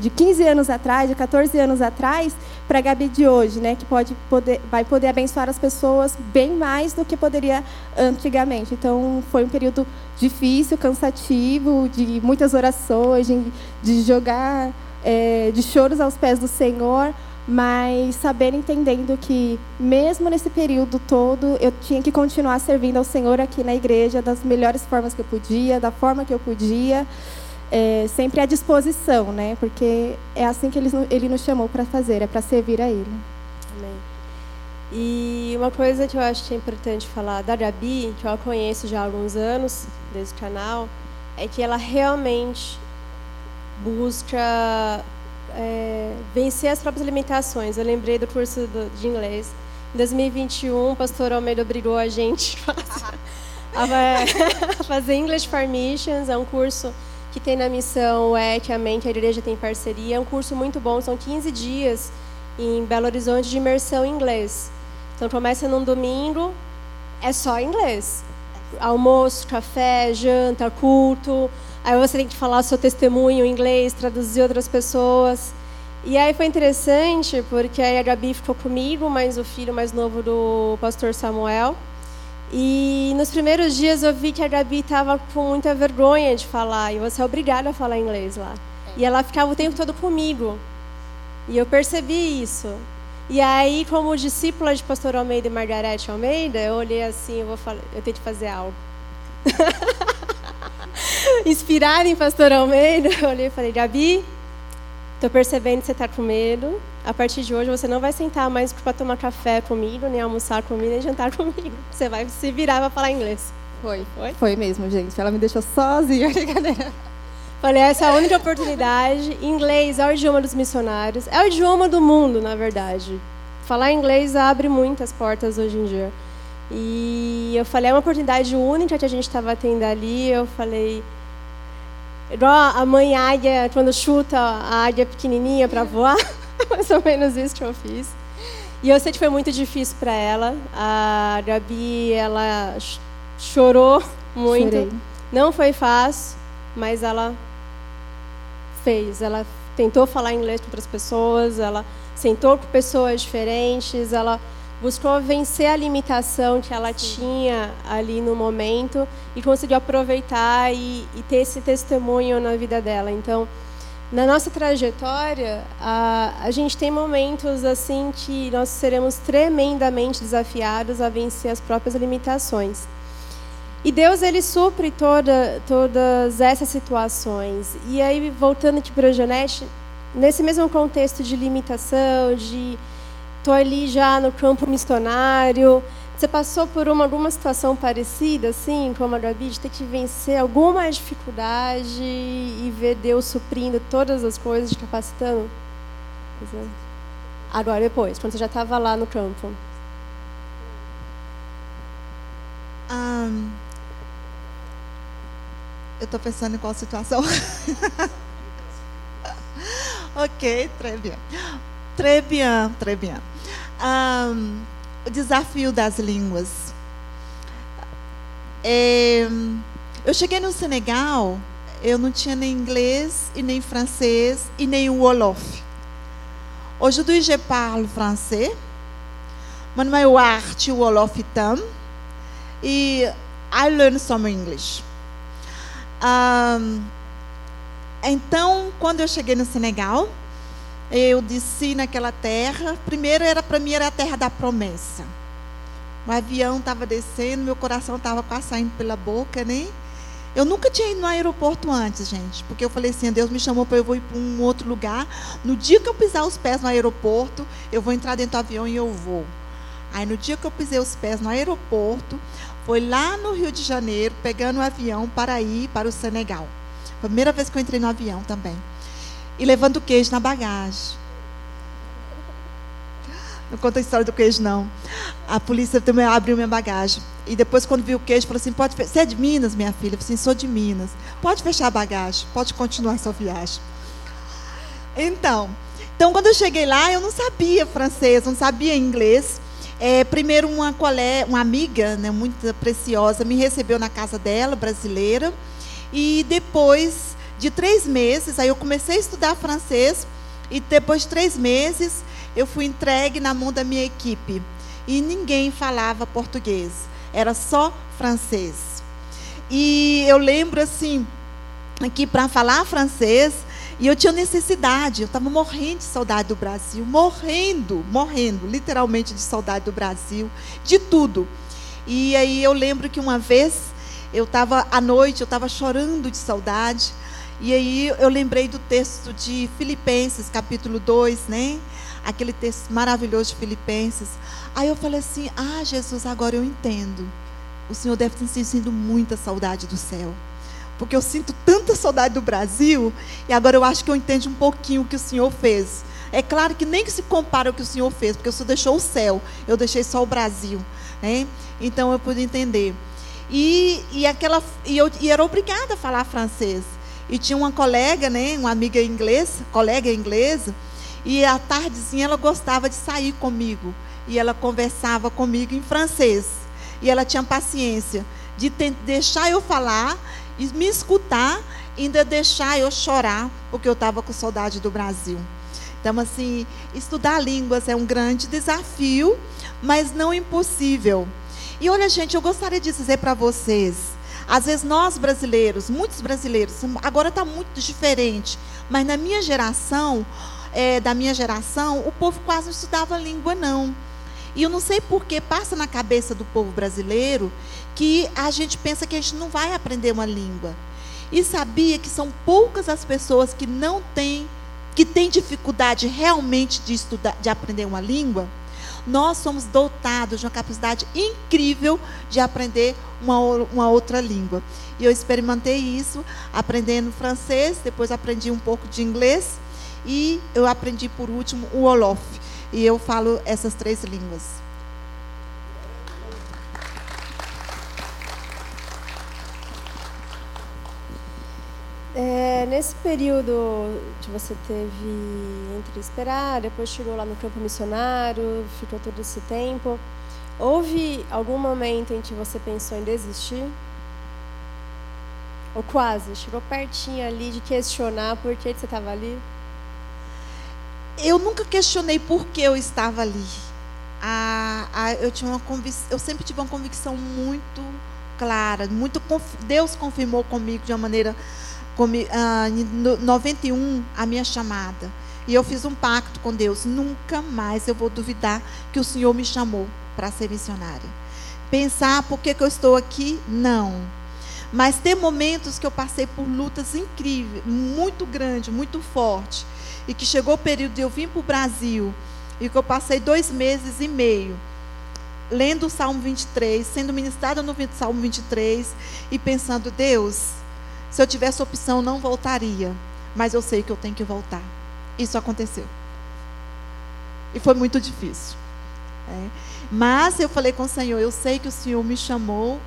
de 15 anos atrás, de 14 anos atrás, para a Gabi de hoje, né, que pode poder, vai poder abençoar as pessoas bem mais do que poderia antigamente. Então, foi um período difícil, cansativo, de muitas orações, de, de jogar, é, de choros aos pés do Senhor, mas saber entendendo que mesmo nesse período todo eu tinha que continuar servindo ao Senhor aqui na igreja das melhores formas que eu podia, da forma que eu podia é, sempre à disposição, né? Porque é assim que ele, ele nos chamou para fazer, é para servir a Ele. Amém. E uma coisa que eu acho que é importante falar da Gabi, que eu a conheço já há alguns anos, desde o canal, é que ela realmente busca é, vencer as próprias limitações. Eu lembrei do curso do, de inglês. Em 2021, o pastor Almeida obrigou a gente <laughs> a, fazer English for Missions, é um curso que tem na missão que a mente, a igreja tem parceria. É um curso muito bom, são 15 dias em Belo Horizonte de imersão em inglês. Então começa num domingo, é só inglês. Almoço, café, janta, culto. Aí você tem que falar seu testemunho em inglês, traduzir outras pessoas. E aí foi interessante, porque aí a Gabi ficou comigo, mais o filho mais novo do pastor Samuel. E nos primeiros dias eu vi que a Gabi estava com muita vergonha de falar, e você é obrigada a falar inglês lá. E ela ficava o tempo todo comigo. E eu percebi isso. E aí, como discípula de pastor Almeida e Margarete Almeida, eu olhei assim, eu vou falar, eu tenho que fazer algo. <laughs> Inspirada em pastor Almeida, eu olhei e falei, Gabi, Estou percebendo que você está com medo. A partir de hoje você não vai sentar mais para tomar café comigo, nem almoçar comigo, nem jantar <laughs> comigo. Você vai se virar para falar inglês. Foi. Foi? Foi mesmo, gente. Ela me deixou sozinha, <laughs> brincadeira. Falei, essa é a única oportunidade. Inglês é o idioma dos missionários. É o idioma do mundo, na verdade. Falar inglês abre muitas portas hoje em dia. E eu falei, é uma oportunidade única que a gente estava tendo ali. Eu falei, Igual a mãe águia, quando chuta a águia pequenininha para voar. <laughs> Mais ou menos isso que eu fiz. E eu sei que foi muito difícil para ela. A Gabi, ela chorou muito. Chorei. Não foi fácil, mas ela fez. Ela tentou falar inglês com outras pessoas, ela sentou com pessoas diferentes, ela buscou vencer a limitação que ela Sim. tinha ali no momento e conseguiu aproveitar e, e, ter esse testemunho na vida dela. Então, na nossa trajetória, a, a gente tem momentos assim que nós seremos tremendamente desafiados a vencer as próprias limitações. E Deus ele supre toda, todas essas situações. E aí voltando aqui para a Janete, nesse mesmo contexto de limitação, de estou ali já no campo missionário. Você passou por uma, alguma situação parecida, assim, como a Gabi, de ter que vencer alguma dificuldade e ver Deus suprindo todas as coisas, te capacitando? Agora, depois, quando você já estava lá no campo. Um, eu estou pensando em qual situação. <laughs> ok, très bien. Très bien, très bien um, o desafio das línguas. É, eu cheguei no Senegal, eu não tinha nem inglês e nem francês e nem o wolof. Aujourd'hui, je parle français. Man may arte wolof tam. E I learn some English. Um, então, quando eu cheguei no Senegal, eu desci naquela terra. Primeiro era para mim era a terra da promessa. O avião estava descendo, meu coração estava quase saindo pela boca, né? Eu nunca tinha ido no aeroporto antes, gente, porque eu falei assim, Deus me chamou para eu vou ir para um outro lugar. No dia que eu pisar os pés no aeroporto, eu vou entrar dentro do avião e eu vou. Aí no dia que eu pisei os pés no aeroporto, foi lá no Rio de Janeiro, pegando o avião para ir para o Senegal. Primeira vez que eu entrei no avião também e levando queijo na bagagem. Não conta a história do queijo, não. A polícia também abriu minha bagagem. E depois, quando viu o queijo, falou assim: pode Você é de Minas, minha filha? Eu falei assim: sou de Minas. Pode fechar a bagagem, pode continuar sua viagem. Então, então, quando eu cheguei lá, eu não sabia francês, não sabia inglês. É, primeiro, uma, colé, uma amiga né, muito preciosa me recebeu na casa dela, brasileira. E depois de três meses, aí eu comecei a estudar francês e depois de três meses eu fui entregue na mão da minha equipe e ninguém falava português, era só francês. E eu lembro assim que para falar francês e eu tinha necessidade, eu estava morrendo de saudade do Brasil, morrendo, morrendo, literalmente de saudade do Brasil, de tudo. E aí eu lembro que uma vez eu estava à noite, eu estava chorando de saudade. E aí eu lembrei do texto de Filipenses, capítulo 2, né? Aquele texto maravilhoso de Filipenses. Aí eu falei assim: Ah, Jesus, agora eu entendo. O Senhor deve ter sentido muita saudade do céu. Porque eu sinto tanta saudade do Brasil, e agora eu acho que eu entendo um pouquinho o que o Senhor fez. É claro que nem que se compara ao que o Senhor fez, porque o Senhor deixou o céu, eu deixei só o Brasil. Né? Então eu pude entender. E, e, aquela, e, eu, e era obrigada a falar francês. E tinha uma colega, né, uma amiga inglesa, colega inglesa, e à tardezinha ela gostava de sair comigo. E ela conversava comigo em francês. E ela tinha paciência de deixar eu falar e me escutar, ainda deixar eu chorar, porque eu estava com saudade do Brasil. Então, assim, estudar línguas é um grande desafio, mas não impossível. E olha, gente, eu gostaria de dizer para vocês, às vezes nós brasileiros, muitos brasileiros, agora está muito diferente, mas na minha geração, é, da minha geração, o povo quase não estudava língua, não. E eu não sei por que passa na cabeça do povo brasileiro que a gente pensa que a gente não vai aprender uma língua. E sabia que são poucas as pessoas que não têm, que têm dificuldade realmente de estudar, de aprender uma língua. Nós somos dotados de uma capacidade incrível de aprender uma, uma outra língua. E eu experimentei isso aprendendo francês, depois aprendi um pouco de inglês e eu aprendi por último o Wolof. E eu falo essas três línguas. É, nesse período que você teve entre esperar, depois chegou lá no campo missionário, ficou todo esse tempo, houve algum momento em que você pensou em desistir? Ou quase? Chegou pertinho ali de questionar por que você estava ali? Eu nunca questionei por que eu estava ali. Ah, ah, eu, tinha uma eu sempre tive uma convicção muito clara, muito Deus confirmou comigo de uma maneira em 91 a minha chamada. E eu fiz um pacto com Deus. Nunca mais eu vou duvidar que o Senhor me chamou para ser missionária. Pensar por que, que eu estou aqui? Não. Mas tem momentos que eu passei por lutas incríveis, muito grande, muito forte. E que chegou o período de eu vir para o Brasil. E que eu passei dois meses e meio lendo o Salmo 23, sendo ministrada no Salmo 23 e pensando, Deus, se eu tivesse opção, não voltaria. Mas eu sei que eu tenho que voltar. Isso aconteceu. E foi muito difícil. É. Mas eu falei com o Senhor: eu sei que o Senhor me chamou.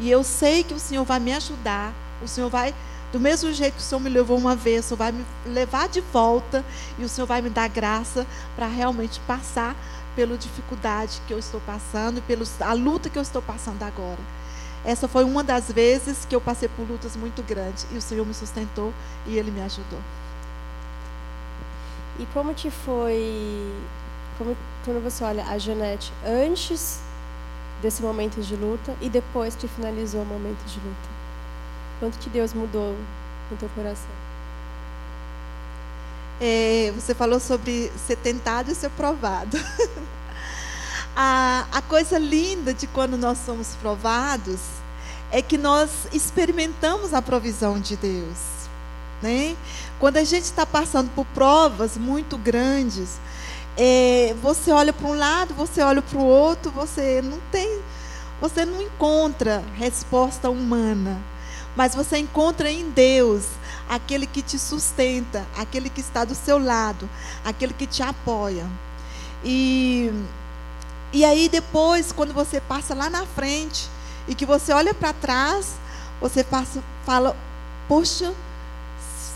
E eu sei que o Senhor vai me ajudar. O Senhor vai, do mesmo jeito que o Senhor me levou uma vez, o Senhor vai me levar de volta. E o Senhor vai me dar graça para realmente passar pela dificuldade que eu estou passando, pela luta que eu estou passando agora. Essa foi uma das vezes que eu passei por lutas muito grandes e o Senhor me sustentou e Ele me ajudou. E como que foi, como, quando você olha a Janete antes desse momento de luta e depois que finalizou o momento de luta? Quanto que Deus mudou no teu coração? É, você falou sobre ser tentado e ser provado. <laughs> A, a coisa linda de quando nós somos provados é que nós experimentamos a provisão de Deus. Né? Quando a gente está passando por provas muito grandes, é, você olha para um lado, você olha para o outro, você não tem, você não encontra resposta humana, mas você encontra em Deus aquele que te sustenta, aquele que está do seu lado, aquele que te apoia. E e aí depois, quando você passa lá na frente e que você olha para trás, você passa, fala: Poxa,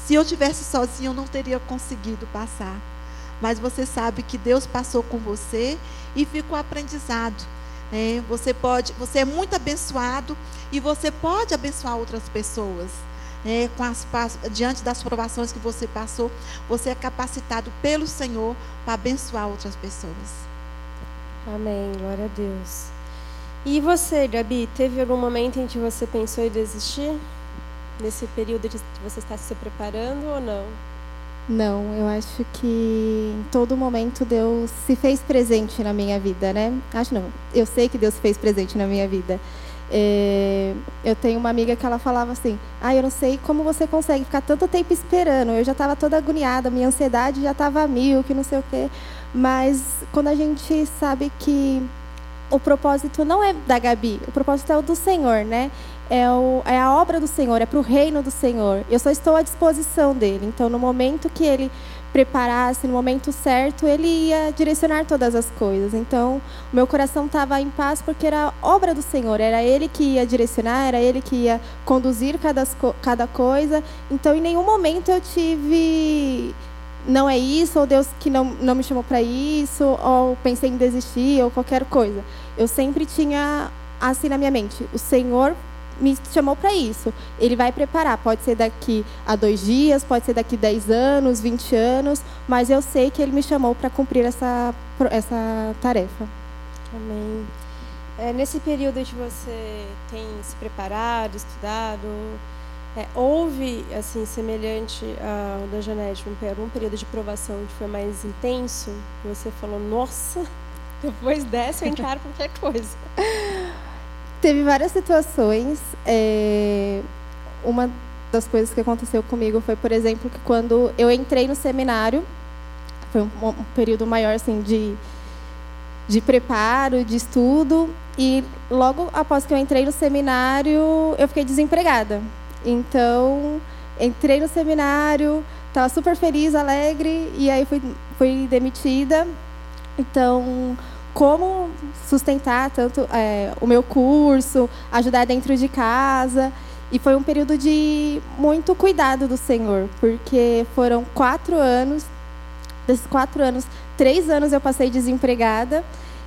se eu tivesse sozinho eu não teria conseguido passar. Mas você sabe que Deus passou com você e fica o aprendizado. Né? Você pode, você é muito abençoado e você pode abençoar outras pessoas. É, as, diante das provações que você passou, você é capacitado pelo Senhor para abençoar outras pessoas. Amém, glória a Deus. E você, Gabi, teve algum momento em que você pensou em desistir? Nesse período que você está se preparando ou não? Não, eu acho que em todo momento Deus se fez presente na minha vida, né? Acho não, eu sei que Deus se fez presente na minha vida. É, eu tenho uma amiga que ela falava assim: Ah, eu não sei como você consegue ficar tanto tempo esperando. Eu já estava toda agoniada, minha ansiedade já estava mil, que não sei o quê. Mas quando a gente sabe que o propósito não é da Gabi, o propósito é o do Senhor, né? É, o, é a obra do Senhor, é para o reino do Senhor. Eu só estou à disposição dele. Então, no momento que ele preparasse, no momento certo, ele ia direcionar todas as coisas. Então, o meu coração estava em paz porque era obra do Senhor, era ele que ia direcionar, era ele que ia conduzir cada, cada coisa. Então, em nenhum momento eu tive não é isso, ou Deus que não, não me chamou para isso, ou pensei em desistir, ou qualquer coisa. Eu sempre tinha assim na minha mente: o Senhor me chamou para isso. Ele vai preparar. Pode ser daqui a dois dias, pode ser daqui 10 anos, 20 anos, mas eu sei que ele me chamou para cumprir essa, essa tarefa. Amém. É, nesse período que você tem se preparado, estudado, é, houve, assim, semelhante ao da Janete, um, algum período de provação que foi mais intenso? Você falou, nossa, <laughs> depois dessa eu encaro qualquer coisa. Teve várias situações. É, uma das coisas que aconteceu comigo foi, por exemplo, que quando eu entrei no seminário, foi um, um período maior, assim, de, de preparo, de estudo, e logo após que eu entrei no seminário, eu fiquei desempregada. Então, entrei no seminário, estava super feliz, alegre, e aí fui, fui demitida. Então, como sustentar tanto é, o meu curso, ajudar dentro de casa. E foi um período de muito cuidado do Senhor, porque foram quatro anos. Desses quatro anos, três anos eu passei desempregada.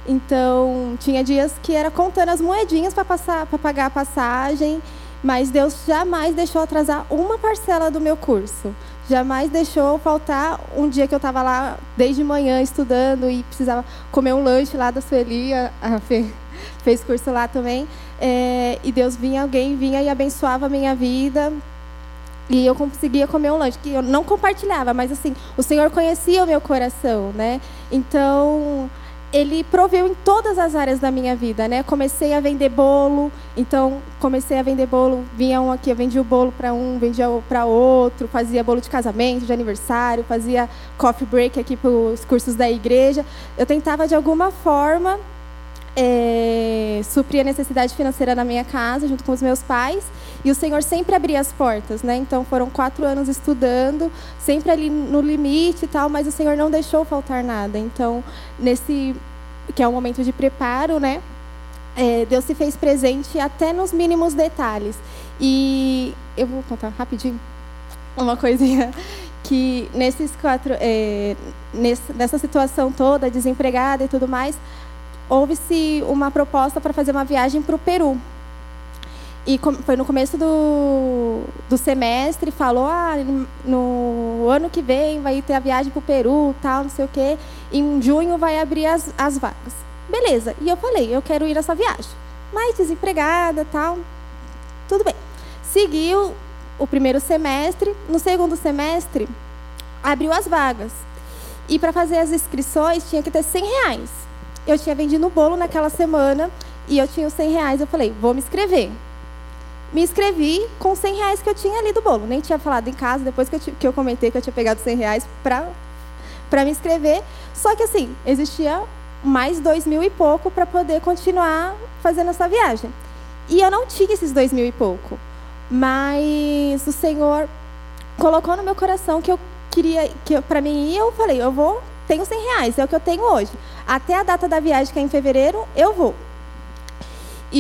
Então, tinha dias que era contando as moedinhas para pagar a passagem mas Deus jamais deixou atrasar uma parcela do meu curso. Jamais deixou faltar um dia que eu estava lá desde manhã estudando e precisava comer um lanche lá da Sueli, a Fê <laughs> fez curso lá também. É, e Deus vinha, alguém vinha e abençoava a minha vida. E eu conseguia comer um lanche, que eu não compartilhava, mas assim, o Senhor conhecia o meu coração, né? Então, ele proveu em todas as áreas da minha vida, né? Comecei a vender bolo, então comecei a vender bolo, vinha um aqui, eu vendia o bolo para um, vendia para outro, fazia bolo de casamento, de aniversário, fazia coffee break aqui para os cursos da igreja. Eu tentava de alguma forma é, suprir a necessidade financeira na minha casa, junto com os meus pais. E o Senhor sempre abria as portas, né? Então foram quatro anos estudando, sempre ali no limite e tal, mas o Senhor não deixou faltar nada. Então, nesse que é um momento de preparo, né? É, Deus se fez presente até nos mínimos detalhes. E eu vou contar rapidinho uma coisinha <laughs> que nesses quatro, é, nessa situação toda, desempregada e tudo mais, houve-se uma proposta para fazer uma viagem para o Peru. E foi no começo do, do semestre, falou, ah, no ano que vem vai ter a viagem para o Peru, tal, não sei o quê. Em junho vai abrir as, as vagas. Beleza. E eu falei, eu quero ir nessa viagem. Mas desempregada, tal, tudo bem. Seguiu o primeiro semestre. No segundo semestre, abriu as vagas. E para fazer as inscrições, tinha que ter 100 reais eu tinha vendido um bolo naquela semana e eu tinha os 100 reais. Eu falei, vou me inscrever. Me inscrevi com os 100 reais que eu tinha ali do bolo. Nem tinha falado em casa, depois que eu, que eu comentei que eu tinha pegado 100 reais para me inscrever. Só que assim, existia mais dois mil e pouco para poder continuar fazendo essa viagem. E eu não tinha esses dois mil e pouco. Mas o Senhor colocou no meu coração que eu queria, que para mim ir, eu falei, eu vou tenho 100 reais, é o que eu tenho hoje. Até a data da viagem, que é em fevereiro, eu vou.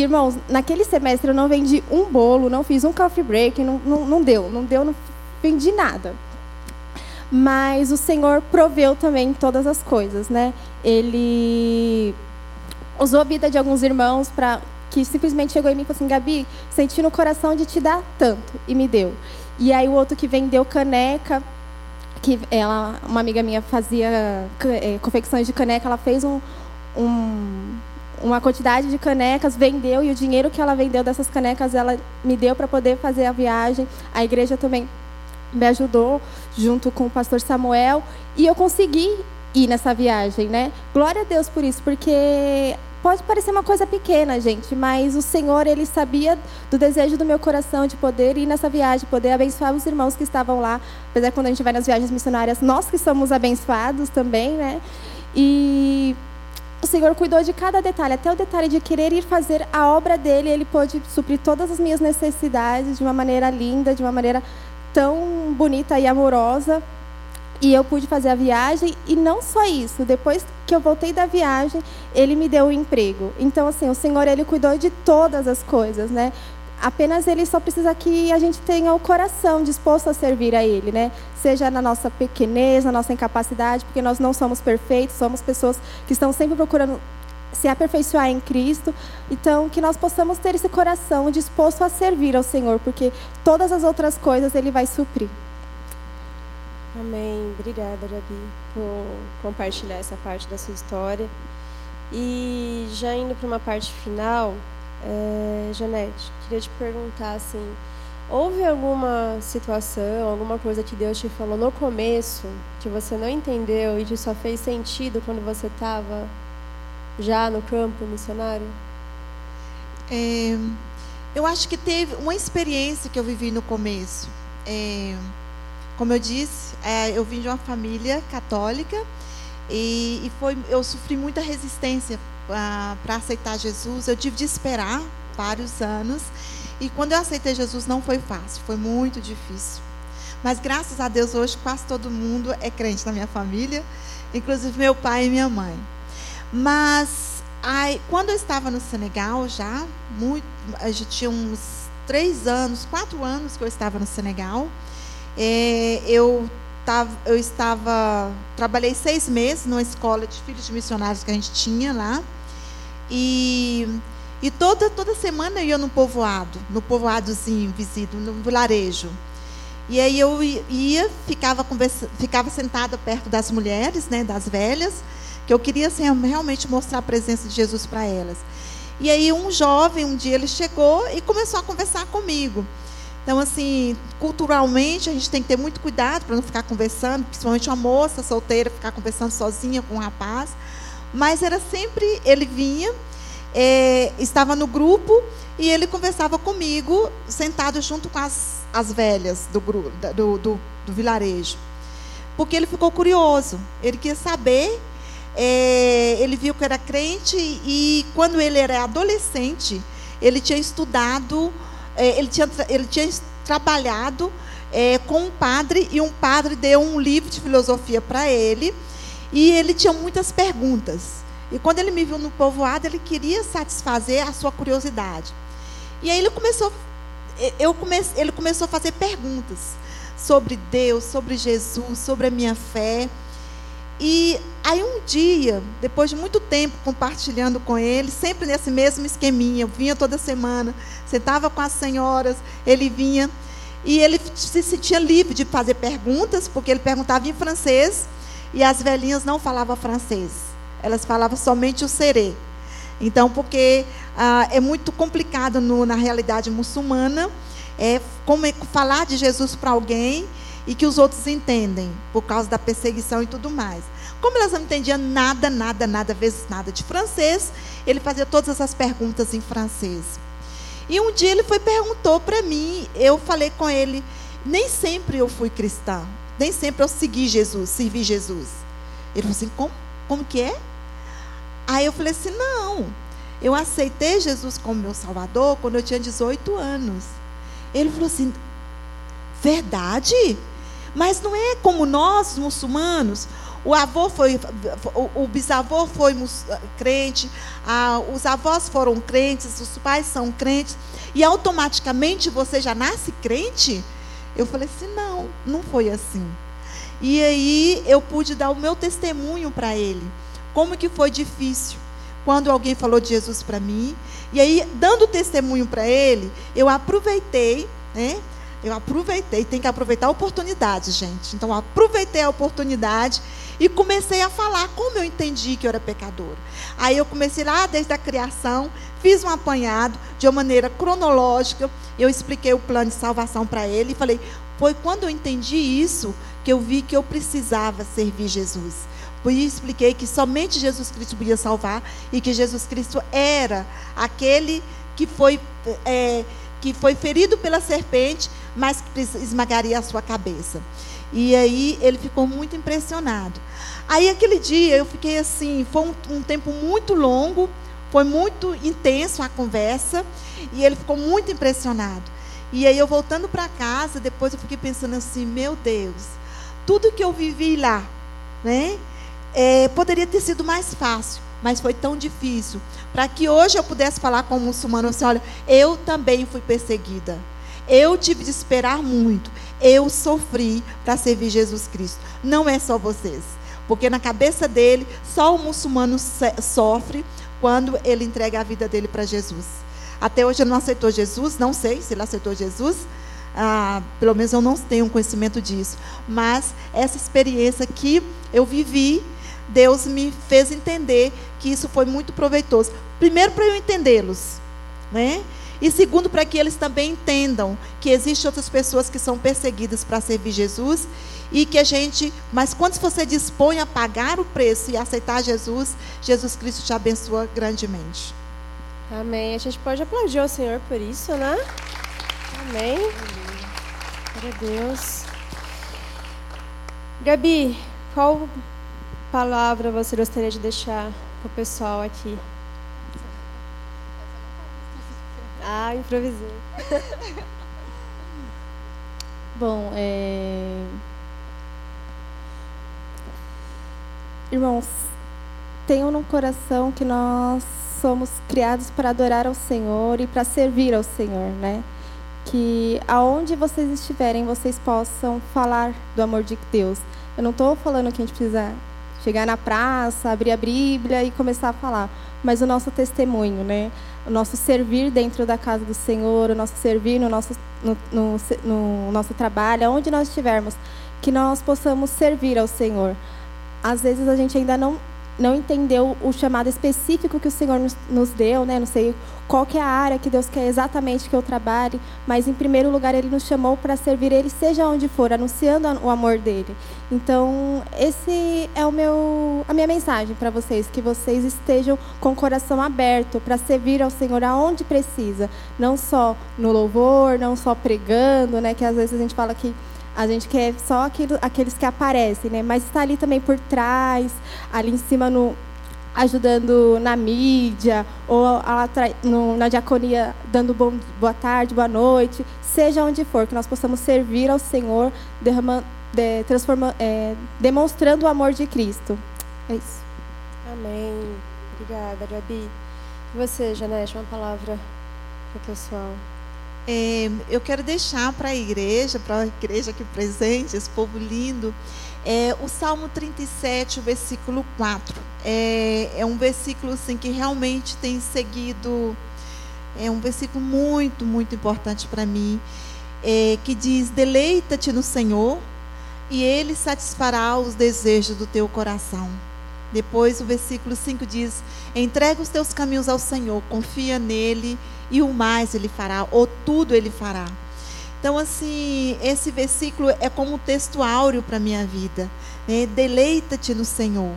Irmãos, naquele semestre eu não vendi um bolo, não fiz um coffee break, não, não, não deu, não deu, não vendi nada. Mas o Senhor proveu também todas as coisas, né? Ele usou a vida de alguns irmãos para que simplesmente chegou em mim e falou assim, Gabi, senti no coração de te dar tanto e me deu. E aí o outro que vendeu caneca que ela, uma amiga minha fazia é, confecções de caneca, ela fez um, um, uma quantidade de canecas, vendeu e o dinheiro que ela vendeu dessas canecas ela me deu para poder fazer a viagem. A igreja também me ajudou junto com o pastor Samuel e eu consegui ir nessa viagem, né? Glória a Deus por isso, porque pode parecer uma coisa pequena, gente, mas o Senhor, ele sabia do desejo do meu coração de poder ir nessa viagem, poder abençoar os irmãos que estavam lá. Apesar que quando a gente vai nas viagens missionárias, nós que somos abençoados também, né? E o Senhor cuidou de cada detalhe, até o detalhe de querer ir fazer a obra dele, ele pôde suprir todas as minhas necessidades de uma maneira linda, de uma maneira tão bonita e amorosa. E eu pude fazer a viagem e não só isso, depois que eu voltei da viagem, ele me deu o um emprego. Então assim, o Senhor ele cuidou de todas as coisas, né? Apenas ele só precisa que a gente tenha o coração disposto a servir a ele, né? Seja na nossa pequenez, na nossa incapacidade, porque nós não somos perfeitos, somos pessoas que estão sempre procurando se aperfeiçoar em Cristo. Então, que nós possamos ter esse coração disposto a servir ao Senhor, porque todas as outras coisas Ele vai suprir. Amém. Obrigada, Gabi, por compartilhar essa parte da sua história. E já indo para uma parte final, é, Janete, queria te perguntar assim, houve alguma situação, alguma coisa que Deus te falou no começo que você não entendeu e que só fez sentido quando você estava já no campo missionário? É, eu acho que teve uma experiência que eu vivi no começo. É, como eu disse, eu vim de uma família católica e, e foi, eu sofri muita resistência para aceitar Jesus. Eu tive de esperar vários anos e quando eu aceitei Jesus não foi fácil, foi muito difícil. Mas graças a Deus hoje quase todo mundo é crente na minha família, inclusive meu pai e minha mãe. Mas aí, quando eu estava no Senegal já, muito, já tinha uns três anos, quatro anos que eu estava no Senegal. É, eu, tava, eu estava, trabalhei seis meses numa escola de filhos de missionários que a gente tinha lá. E, e toda, toda semana eu ia no povoado, no povoadozinho visível, no vilarejo. E aí eu ia, ficava, conversa, ficava sentada perto das mulheres, né, das velhas, que eu queria assim, realmente mostrar a presença de Jesus para elas. E aí um jovem, um dia ele chegou e começou a conversar comigo. Então, assim, culturalmente, a gente tem que ter muito cuidado para não ficar conversando, principalmente uma moça solteira ficar conversando sozinha com um rapaz. Mas era sempre, ele vinha, é, estava no grupo e ele conversava comigo, sentado junto com as, as velhas do, do, do, do vilarejo. Porque ele ficou curioso, ele queria saber é, ele viu que era crente e quando ele era adolescente, ele tinha estudado ele, tinha, ele tinha trabalhado é, com um padre e um padre deu um livro de filosofia para ele e ele tinha muitas perguntas. E quando ele me viu no povoado, ele queria satisfazer a sua curiosidade. E aí ele começou, eu comecei, ele começou a fazer perguntas sobre Deus, sobre Jesus, sobre a minha fé. E aí um dia, depois de muito tempo compartilhando com ele, sempre nesse mesmo esqueminha, eu vinha toda semana, sentava com as senhoras, ele vinha e ele se sentia livre de fazer perguntas, porque ele perguntava em francês e as velhinhas não falavam francês, elas falavam somente o serê. Então, porque ah, é muito complicado no, na realidade muçulmana é, como, é falar de Jesus para alguém e que os outros entendem, por causa da perseguição e tudo mais. Como elas não entendiam nada, nada, nada, vezes nada de francês, ele fazia todas essas perguntas em francês. E um dia ele foi perguntou para mim, eu falei com ele, nem sempre eu fui cristã, nem sempre eu segui Jesus, servi Jesus. Ele falou assim, como, como que é? Aí eu falei assim, não, eu aceitei Jesus como meu salvador quando eu tinha 18 anos. Ele falou assim, verdade? Mas não é como nós, muçulmanos. O avô foi, o, bisavô foi crente, os avós foram crentes, os pais são crentes, e automaticamente você já nasce crente? Eu falei assim: não, não foi assim. E aí eu pude dar o meu testemunho para ele. Como que foi difícil quando alguém falou de Jesus para mim. E aí, dando testemunho para ele, eu aproveitei, né? Eu aproveitei, tem que aproveitar a oportunidade, gente. Então, aproveitei a oportunidade e comecei a falar como eu entendi que eu era pecador. Aí eu comecei lá desde a criação, fiz um apanhado de uma maneira cronológica. Eu expliquei o plano de salvação para ele e falei: foi quando eu entendi isso que eu vi que eu precisava servir Jesus. Isso expliquei que somente Jesus Cristo podia salvar e que Jesus Cristo era aquele que foi. É, que foi ferido pela serpente, mas que esmagaria a sua cabeça. E aí ele ficou muito impressionado. Aí aquele dia eu fiquei assim, foi um, um tempo muito longo, foi muito intenso a conversa, e ele ficou muito impressionado. E aí eu voltando para casa, depois eu fiquei pensando assim, meu Deus, tudo que eu vivi lá, né? É, poderia ter sido mais fácil, mas foi tão difícil. Para que hoje eu pudesse falar com o muçulmano assim: olha, eu também fui perseguida. Eu tive de esperar muito. Eu sofri para servir Jesus Cristo. Não é só vocês. Porque na cabeça dele, só o muçulmano sofre quando ele entrega a vida dele para Jesus. Até hoje ele não aceitou Jesus, não sei se ele aceitou Jesus, ah, pelo menos eu não tenho conhecimento disso. Mas essa experiência que eu vivi, Deus me fez entender que isso foi muito proveitoso. Primeiro, para eu entendê-los, né? E segundo, para que eles também entendam que existem outras pessoas que são perseguidas para servir Jesus e que a gente, mas quando você dispõe a pagar o preço e aceitar Jesus, Jesus Cristo te abençoa grandemente. Amém. A gente pode aplaudir ao Senhor por isso, né? Amém. Glória a Deus. Gabi, qual palavra você gostaria de deixar para o pessoal aqui? Ah, improvisei. <laughs> Bom, é... irmãos, tenham no coração que nós somos criados para adorar ao Senhor e para servir ao Senhor, né? Que aonde vocês estiverem, vocês possam falar do amor de Deus. Eu não estou falando que a gente precisa chegar na praça, abrir a Bíblia e começar a falar, mas o nosso testemunho, né? o nosso servir dentro da casa do Senhor, o nosso servir no nosso, no, no, no nosso trabalho, onde nós estivermos, que nós possamos servir ao Senhor. Às vezes a gente ainda não não entendeu o chamado específico que o Senhor nos, nos, deu, né? Não sei qual que é a área que Deus quer exatamente que eu trabalhe, mas em primeiro lugar Ele nos chamou para servir Ele, seja onde for, anunciando o amor dele. Então esse é o meu, a minha mensagem para vocês, que vocês estejam com o coração aberto para servir ao Senhor aonde precisa, não só no louvor, não só pregando, né? Que às vezes a gente fala que a gente quer só aquilo, aqueles que aparecem, né? Mas está ali também por trás, ali em cima no ajudando na mídia ou no, na diaconia dando bom, boa tarde, boa noite, seja onde for, que nós possamos servir ao Senhor, de, é, demonstrando o amor de Cristo. É isso. Amém. Obrigada, Gabi. E você, Janete, uma palavra para o pessoal. É, eu quero deixar para a igreja, para a igreja aqui presente, esse povo lindo, é, o Salmo 37, o versículo 4. É, é um versículo assim, que realmente tem seguido, é um versículo muito, muito importante para mim, é, que diz: Deleita-te no Senhor, e Ele satisfará os desejos do teu coração. Depois o versículo 5 diz: Entrega os teus caminhos ao Senhor, confia nele e o mais ele fará, ou tudo ele fará. Então, assim, esse versículo é como um texto áureo para a minha vida. Né? Deleita-te no Senhor.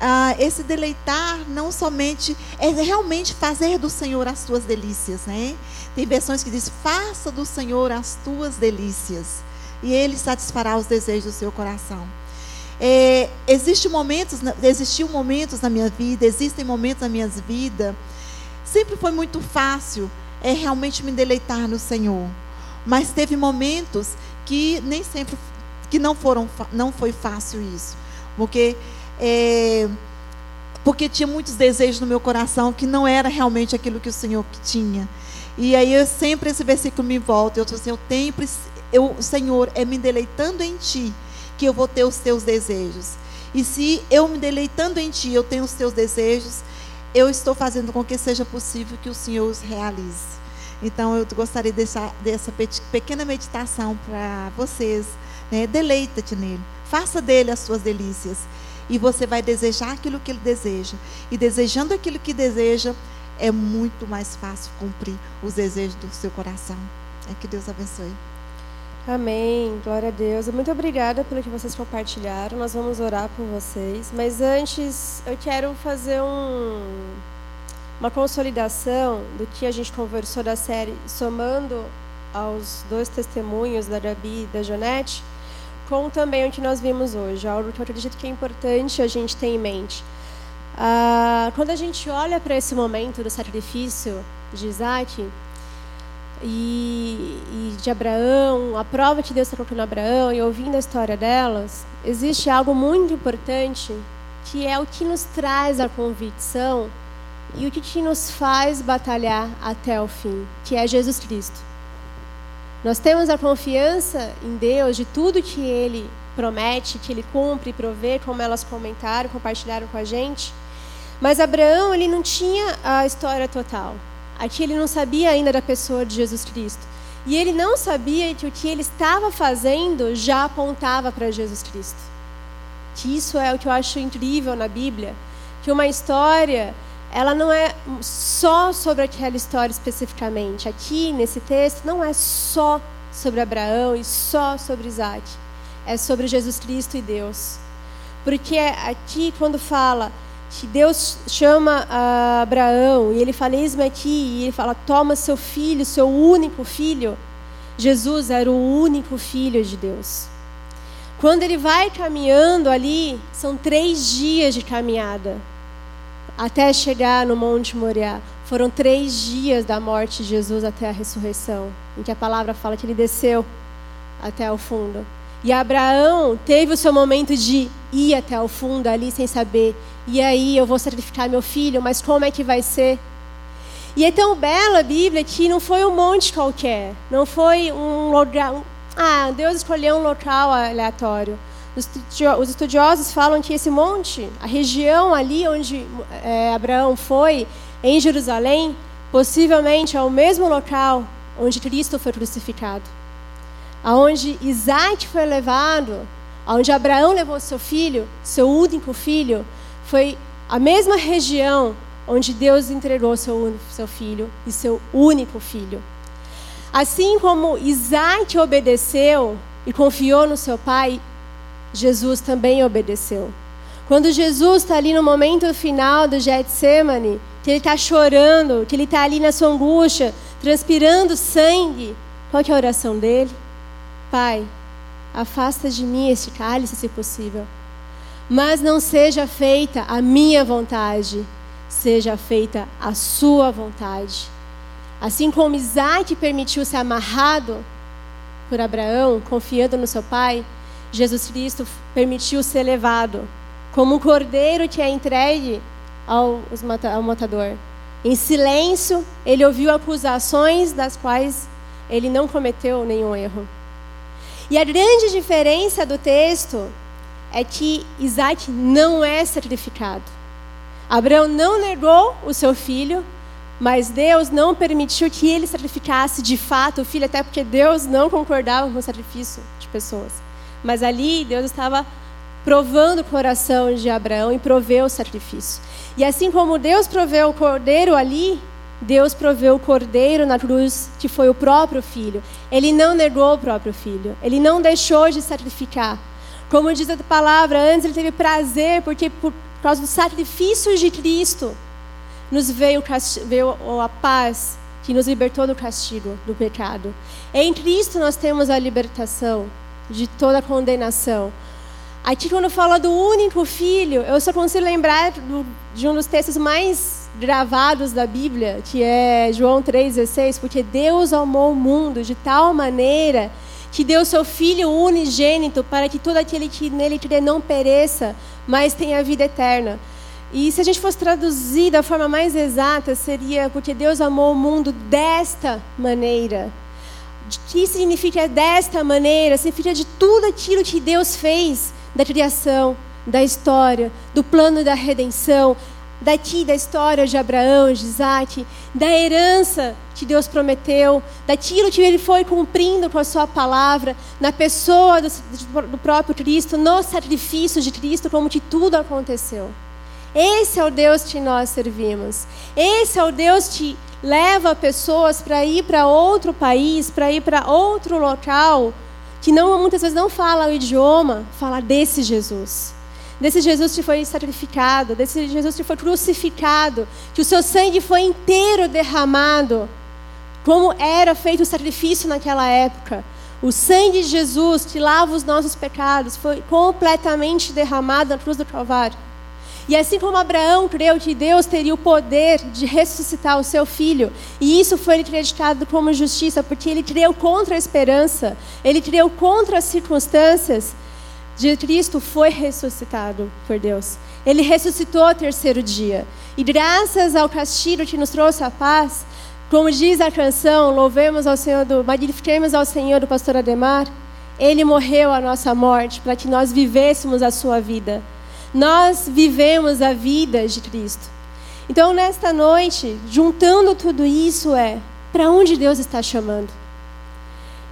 Ah, esse deleitar não somente é realmente fazer do Senhor as tuas delícias, né? Tem versões que diz: faça do Senhor as tuas delícias e Ele satisfará os desejos do seu coração. É, existe momentos, existiu momentos na minha vida, existem momentos na minha vida Sempre foi muito fácil é realmente me deleitar no Senhor. Mas teve momentos que nem sempre que não foram não foi fácil isso, porque é, porque tinha muitos desejos no meu coração que não era realmente aquilo que o Senhor tinha. E aí eu sempre esse versículo me volta, eu assim, eu tenho eu, Senhor, é me deleitando em ti que eu vou ter os teus desejos. E se eu me deleitando em ti, eu tenho os teus desejos, eu estou fazendo com que seja possível que o Senhor os realize. Então, eu gostaria de deixar dessa pequena meditação para vocês. Né? Deleita-te nele. Faça dele as suas delícias. E você vai desejar aquilo que ele deseja. E desejando aquilo que deseja, é muito mais fácil cumprir os desejos do seu coração. É que Deus abençoe. Amém. Glória a Deus. Muito obrigada pelo que vocês compartilharam. Nós vamos orar por vocês. Mas antes, eu quero fazer um, uma consolidação do que a gente conversou da série, somando aos dois testemunhos da Gabi e da Janete, com também o que nós vimos hoje, algo que eu acredito que é importante a gente ter em mente. Ah, quando a gente olha para esse momento do sacrifício de Isaac, e, e, de Abraão, a prova que Deus está colocando Abraão e ouvindo a história delas, existe algo muito importante que é o que nos traz a convicção e o que nos faz batalhar até o fim, que é Jesus Cristo. Nós temos a confiança em Deus de tudo que Ele promete, que Ele cumpre e provê, como elas comentaram, compartilharam com a gente. Mas Abraão, ele não tinha a história total. Aqui ele não sabia ainda da pessoa de Jesus Cristo. E ele não sabia que o que ele estava fazendo já apontava para Jesus Cristo. Que isso é o que eu acho incrível na Bíblia, que uma história, ela não é só sobre aquela história especificamente. Aqui nesse texto não é só sobre Abraão e só sobre Isaac. É sobre Jesus Cristo e Deus. Porque aqui quando fala Deus chama Abraão e ele fala: Eis-me aqui, e ele fala: Toma seu filho, seu único filho. Jesus era o único filho de Deus. Quando ele vai caminhando ali, são três dias de caminhada até chegar no Monte Moriá. Foram três dias da morte de Jesus até a ressurreição, em que a palavra fala que ele desceu até o fundo. E Abraão teve o seu momento de ir até o fundo ali sem saber. E aí eu vou sacrificar meu filho, mas como é que vai ser? E é tão bela a Bíblia que não foi um monte qualquer, não foi um lugar. Ah, Deus escolheu um local aleatório. Os estudiosos falam que esse monte, a região ali onde é, Abraão foi, em Jerusalém, possivelmente é o mesmo local onde Cristo foi crucificado aonde Isaac foi levado, aonde Abraão levou seu filho, seu único filho, foi a mesma região onde Deus entregou seu, seu filho e seu único filho. Assim como Isaac obedeceu e confiou no seu pai, Jesus também obedeceu. Quando Jesus está ali no momento final do Getsemane, que ele está chorando, que ele está ali na sua angústia, transpirando sangue, qual é a oração dele? Pai, afasta de mim este cálice, se possível. Mas não seja feita a minha vontade, seja feita a sua vontade. Assim como Isaac permitiu ser amarrado por Abraão, confiando no seu pai, Jesus Cristo permitiu ser levado como um cordeiro que é entregue ao, ao matador. Em silêncio, ele ouviu acusações das quais ele não cometeu nenhum erro. E a grande diferença do texto é que Isaac não é sacrificado. Abraão não negou o seu filho, mas Deus não permitiu que ele sacrificasse de fato o filho, até porque Deus não concordava com o sacrifício de pessoas. Mas ali Deus estava provando o coração de Abraão e proveu o sacrifício. E assim como Deus proveu o cordeiro ali, Deus proveu o cordeiro na cruz, que foi o próprio filho. Ele não negou o próprio filho. Ele não deixou de sacrificar. Como diz a palavra, antes ele teve prazer, porque por causa do sacrifício de Cristo, nos veio, veio a paz que nos libertou do castigo, do pecado. Em Cristo nós temos a libertação de toda condenação. Aqui, quando fala do único filho, eu só consigo lembrar de um dos textos mais gravados da Bíblia, que é João 3,16, porque Deus amou o mundo de tal maneira que deu seu Filho unigênito para que todo aquele que nele crê não pereça, mas tenha vida eterna. E se a gente fosse traduzir da forma mais exata, seria porque Deus amou o mundo desta maneira. O que significa desta maneira? Significa de tudo aquilo que Deus fez da criação, da história, do plano da redenção, daqui da história de Abraão, de Isaac, da herança que Deus prometeu, daquilo que ele foi cumprindo com a sua palavra, na pessoa do, do próprio Cristo, no sacrifício de Cristo, como que tudo aconteceu. Esse é o Deus que nós servimos. Esse é o Deus que leva pessoas para ir para outro país, para ir para outro local, que não muitas vezes não fala o idioma, fala desse Jesus desse Jesus que foi sacrificado, desse Jesus que foi crucificado, que o seu sangue foi inteiro derramado, como era feito o sacrifício naquela época. O sangue de Jesus que lava os nossos pecados foi completamente derramado na cruz do Calvário. E assim como Abraão creu que Deus teria o poder de ressuscitar o seu filho, e isso foi acreditado como justiça, porque ele creu contra a esperança, ele creu contra as circunstâncias, de Cristo foi ressuscitado por Deus. Ele ressuscitou ao terceiro dia. E graças ao castigo que nos trouxe a paz, como diz a canção, louvemos ao Senhor, do, magnifiquemos ao Senhor do pastor Ademar, ele morreu a nossa morte para que nós vivêssemos a sua vida. nós vivemos a vida de Cristo. Então, nesta noite, juntando tudo isso, é para onde Deus está chamando.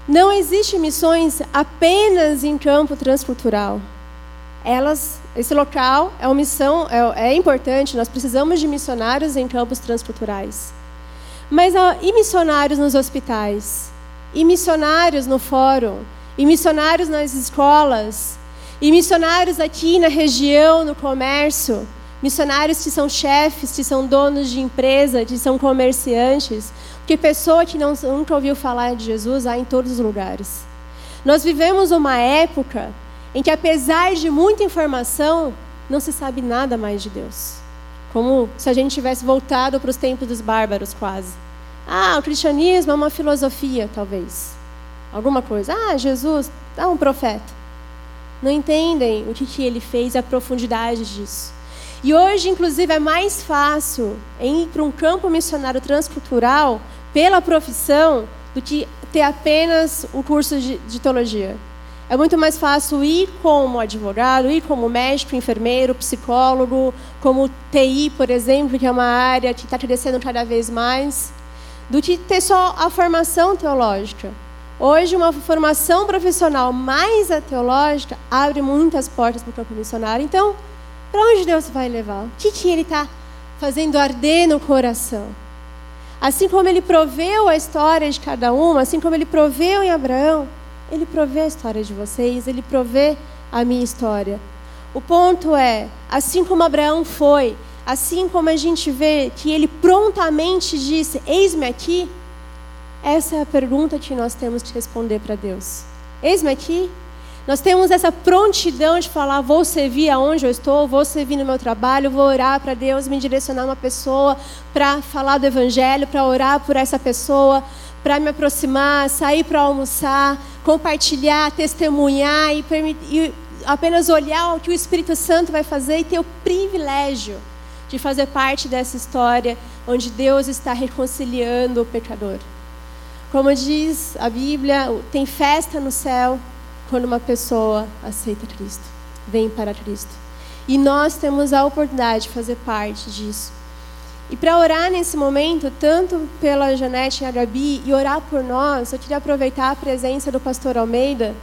Não existe missões apenas em campo transcultural. Elas, esse local é uma missão, é, é importante. Nós precisamos de missionários em campos transculturais. Mas e missionários nos hospitais? E missionários no fórum? E missionários nas escolas? E missionários aqui na região, no comércio? Missionários que são chefes, que são donos de empresa, que são comerciantes? Porque pessoa que não, nunca ouviu falar de Jesus há em todos os lugares. Nós vivemos uma época em que, apesar de muita informação, não se sabe nada mais de Deus. Como se a gente tivesse voltado para os tempos dos bárbaros, quase. Ah, o cristianismo é uma filosofia, talvez. Alguma coisa. Ah, Jesus é um profeta. Não entendem o que, que ele fez a profundidade disso. E hoje, inclusive, é mais fácil ir para um campo missionário transcultural pela profissão do que ter apenas o curso de, de teologia. É muito mais fácil ir como advogado, ir como médico, enfermeiro, psicólogo, como TI, por exemplo, que é uma área que está crescendo cada vez mais, do que ter só a formação teológica. Hoje, uma formação profissional mais a teológica abre muitas portas para o campo missionário. Então, para onde Deus vai levar? O que, que Ele está fazendo arder no coração? Assim como Ele proveu a história de cada uma, assim como Ele proveu em Abraão, Ele provê a história de vocês, Ele provê a minha história. O ponto é, assim como Abraão foi, assim como a gente vê que ele prontamente disse: Eis-me aqui, essa é a pergunta que nós temos que responder para Deus. Eis-me aqui, nós temos essa prontidão de falar: vou servir aonde eu estou, vou servir no meu trabalho, vou orar para Deus me direcionar uma pessoa para falar do Evangelho, para orar por essa pessoa, para me aproximar, sair para almoçar, compartilhar, testemunhar e, e apenas olhar o que o Espírito Santo vai fazer e ter o privilégio de fazer parte dessa história onde Deus está reconciliando o pecador. Como diz a Bíblia, tem festa no céu quando uma pessoa aceita Cristo, vem para Cristo. E nós temos a oportunidade de fazer parte disso. E para orar nesse momento, tanto pela Janete e a Gabi, e orar por nós, eu queria aproveitar a presença do pastor Almeida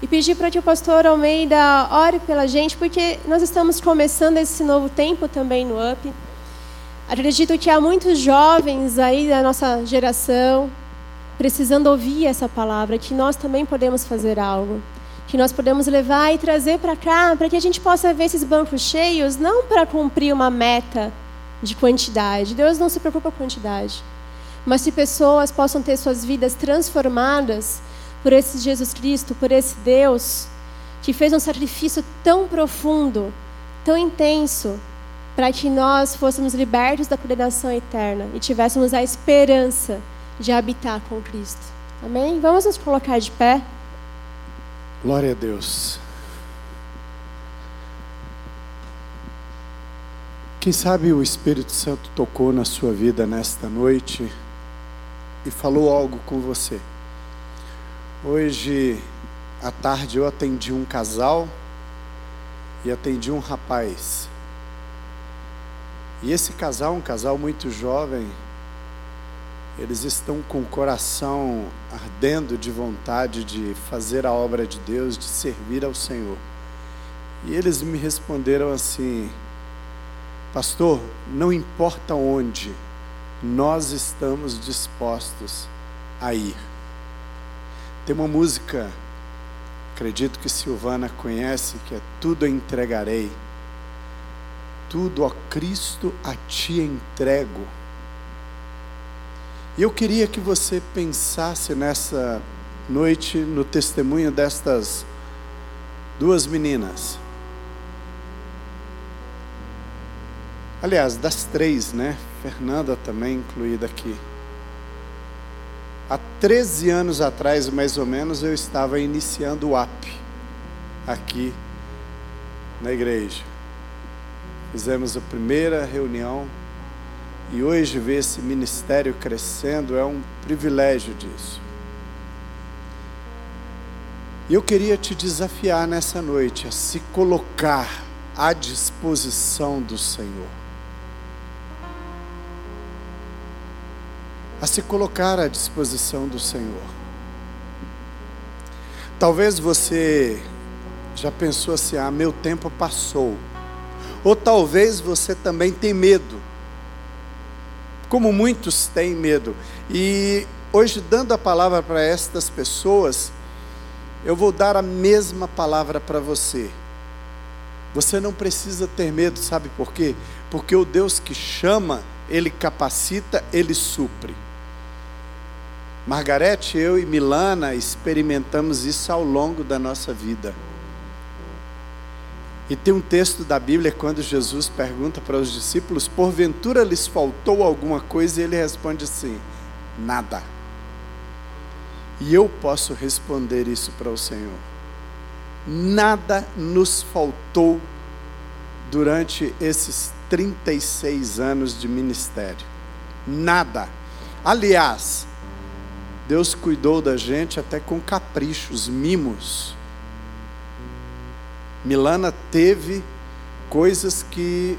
e pedir para que o pastor Almeida ore pela gente, porque nós estamos começando esse novo tempo também no UP. Acredito que há muitos jovens aí da nossa geração precisando ouvir essa palavra, que nós também podemos fazer algo, que nós podemos levar e trazer para cá, para que a gente possa ver esses bancos cheios, não para cumprir uma meta de quantidade. Deus não se preocupa com quantidade. Mas se pessoas possam ter suas vidas transformadas por esse Jesus Cristo, por esse Deus que fez um sacrifício tão profundo, tão intenso, para que nós fôssemos libertos da condenação eterna e tivéssemos a esperança de habitar com Cristo. Amém? Vamos nos colocar de pé. Glória a Deus. Quem sabe o Espírito Santo tocou na sua vida nesta noite e falou algo com você. Hoje à tarde eu atendi um casal e atendi um rapaz. E esse casal, um casal muito jovem, eles estão com o coração ardendo de vontade de fazer a obra de Deus, de servir ao Senhor. E eles me responderam assim: Pastor, não importa onde, nós estamos dispostos a ir. Tem uma música, acredito que Silvana conhece, que é Tudo entregarei. Tudo, ó Cristo, a ti entrego. E eu queria que você pensasse nessa noite no testemunho destas duas meninas. Aliás, das três, né? Fernanda também incluída aqui. Há 13 anos atrás, mais ou menos, eu estava iniciando o AP aqui na igreja. Fizemos a primeira reunião e hoje ver esse ministério crescendo é um privilégio disso. E eu queria te desafiar nessa noite a se colocar à disposição do Senhor. A se colocar à disposição do Senhor. Talvez você já pensou assim: ah, meu tempo passou. Ou talvez você também tem medo. Como muitos têm medo. E hoje, dando a palavra para estas pessoas, eu vou dar a mesma palavra para você. Você não precisa ter medo, sabe por quê? Porque o Deus que chama, ele capacita, ele supre. Margarete, eu e Milana experimentamos isso ao longo da nossa vida. E tem um texto da Bíblia quando Jesus pergunta para os discípulos: porventura lhes faltou alguma coisa? E ele responde assim: nada. E eu posso responder isso para o Senhor. Nada nos faltou durante esses 36 anos de ministério. Nada. Aliás, Deus cuidou da gente até com caprichos, mimos. Milana teve coisas que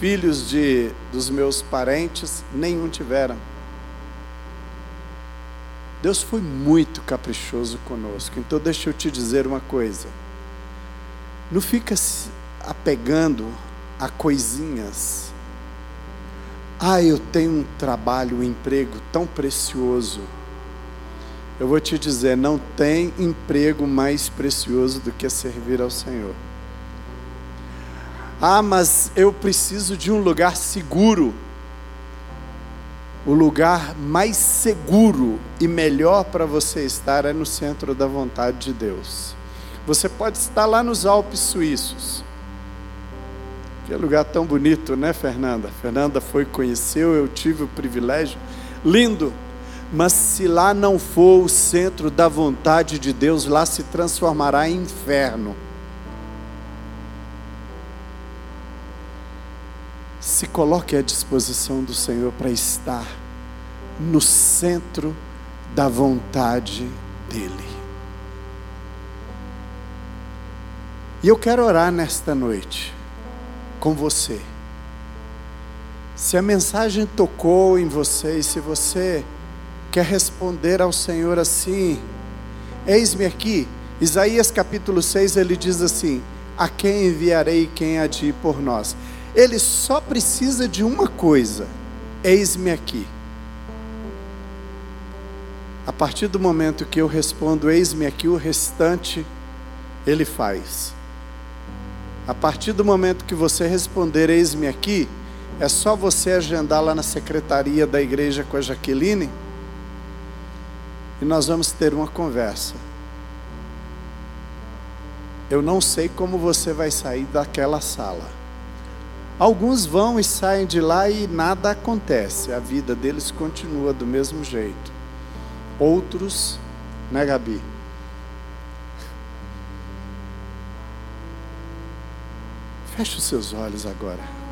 filhos de dos meus parentes nenhum tiveram. Deus foi muito caprichoso conosco. Então deixa eu te dizer uma coisa. Não fica se apegando a coisinhas. Ah, eu tenho um trabalho, um emprego tão precioso. Eu vou te dizer, não tem emprego mais precioso do que servir ao Senhor. Ah, mas eu preciso de um lugar seguro o lugar mais seguro e melhor para você estar é no centro da vontade de Deus. Você pode estar lá nos Alpes Suíços. Que lugar tão bonito, né, Fernanda? Fernanda foi, conheceu, eu tive o privilégio. Lindo. Mas se lá não for o centro da vontade de Deus, lá se transformará em inferno. se coloque à disposição do Senhor para estar no centro da vontade dEle. E eu quero orar nesta noite com você. Se a mensagem tocou em você e se você quer responder ao Senhor assim, eis-me aqui. Isaías capítulo 6 ele diz assim: A quem enviarei quem há de ir por nós? Ele só precisa de uma coisa: eis-me aqui. A partir do momento que eu respondo, eis-me aqui, o restante ele faz. A partir do momento que você responder, eis-me aqui, é só você agendar lá na secretaria da igreja com a Jaqueline e nós vamos ter uma conversa. Eu não sei como você vai sair daquela sala. Alguns vão e saem de lá e nada acontece, a vida deles continua do mesmo jeito. Outros, né, Gabi? Feche os seus olhos agora.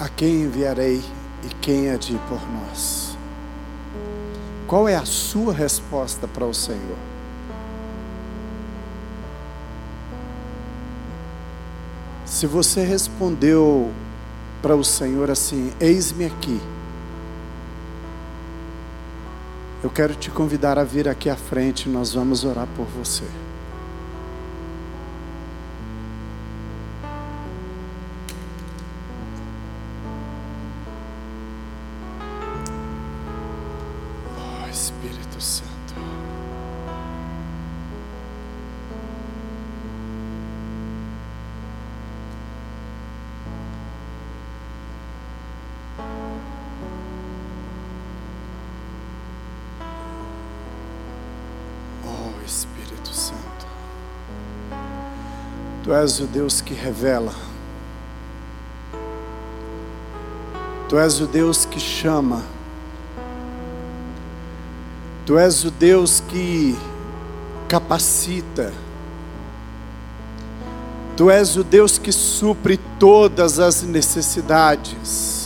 A quem enviarei e quem há de ir por nós? Qual é a sua resposta para o Senhor? Se você respondeu para o Senhor assim: Eis-me aqui. Eu quero te convidar a vir aqui à frente, nós vamos orar por você. Tu és o Deus que revela. Tu és o Deus que chama. Tu és o Deus que capacita. Tu és o Deus que supre todas as necessidades.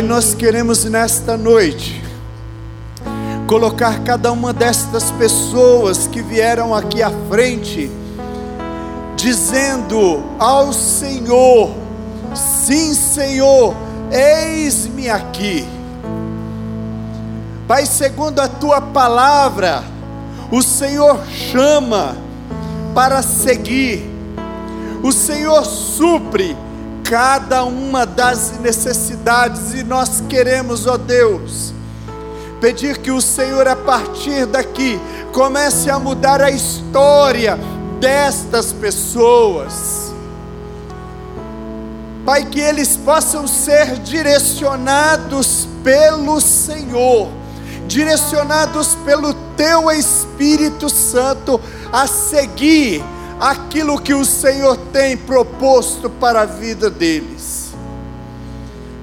Pai, nós queremos nesta noite colocar cada uma destas pessoas que vieram aqui à frente, dizendo ao Senhor: Sim, Senhor, eis-me aqui. Pai, segundo a tua palavra, o Senhor chama para seguir, o Senhor supre cada uma das necessidades e nós queremos, ó Deus, pedir que o Senhor, a partir daqui, comece a mudar a história destas pessoas. Pai, que eles possam ser direcionados pelo Senhor, direcionados pelo Teu Espírito Santo a seguir aquilo que o Senhor tem proposto para a vida deles.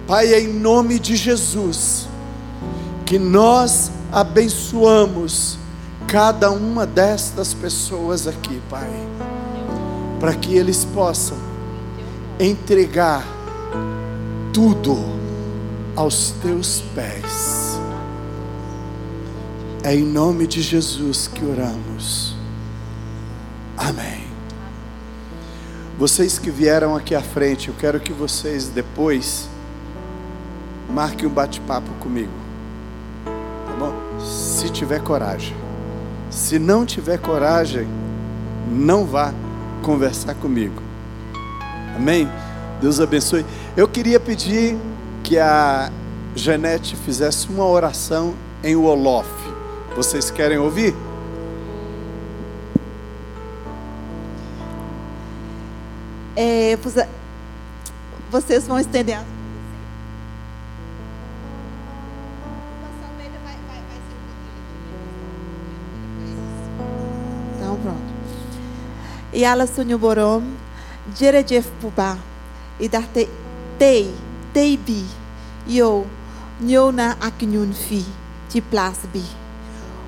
Pai, em nome de Jesus, que nós abençoamos cada uma destas pessoas aqui, Pai, para que eles possam entregar tudo aos teus pés. É em nome de Jesus que oramos. Amém. Vocês que vieram aqui à frente, eu quero que vocês depois marquem um bate-papo comigo. Tá bom? Se tiver coragem. Se não tiver coragem, não vá conversar comigo. Amém? Deus abençoe. Eu queria pedir que a Janete fizesse uma oração em Wolof. Vocês querem ouvir? É, você- vocês vão estender as yala sunyu borom jerejef puba idarte tei tei bi yo nyo na aknyun fi ti plas bi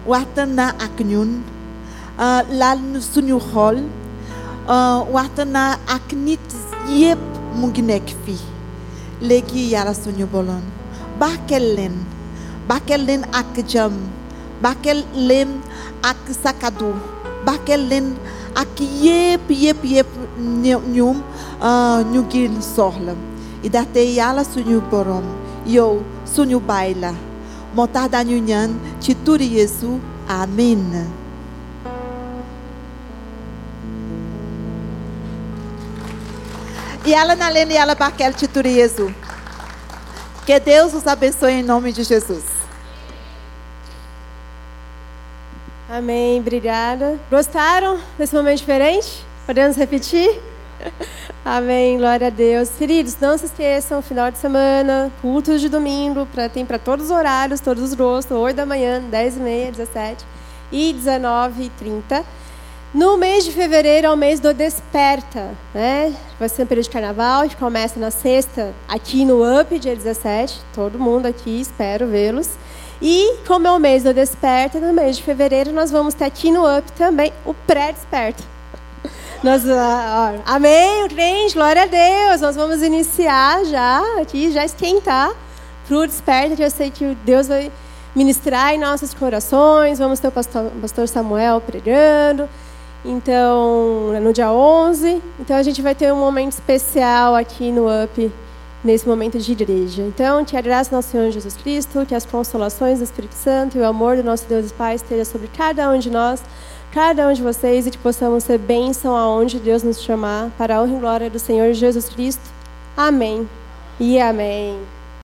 watan na aknyun uh, lal nu sunyu hol uh, watana aknit yep mungkin fi. Legi yara sunyu bolon. Bakellen bakellen ak jam. Bakellen ak sakadu bakellen ak yep yep yep nyum uh, nyugin sohla idate yala sunyu borom yo sunyu baila. Montada nyunyan chituri yesu. Amen. E ela na lenda e ela baquel chituri yesu. Que Deus os abençoe em nome de Jesus. Amém, obrigada. Gostaram desse momento diferente? Podemos repetir? <laughs> Amém, glória a Deus. Queridos, não se esqueçam, final de semana, cultos de domingo, pra, tem para todos os horários, todos os gostos, 8 da manhã, 10 e meia, 17 e 19 e 30. No mês de fevereiro é o mês do Desperta, né? Vai ser um período de carnaval, que começa na sexta, aqui no UP, dia 17. Todo mundo aqui, espero vê-los. E como é o mês do Desperta, no mês de fevereiro nós vamos ter aqui no UP também o pré-desperta. Nós, ah, ó, amém, crente, glória a Deus. Nós vamos iniciar já aqui, já esquentar para o desperta, que eu sei que Deus vai ministrar em nossos corações. Vamos ter o pastor, o pastor Samuel pregando. Então, no dia 11. Então, a gente vai ter um momento especial aqui no UP, nesse momento de igreja. Então, que a graça do nosso Senhor Jesus Cristo, que as consolações do Espírito Santo e o amor do nosso Deus e Pai esteja sobre cada um de nós, cada um de vocês, e que possamos ser bênção aonde Deus nos chamar, para a honra e glória do Senhor Jesus Cristo. Amém e amém.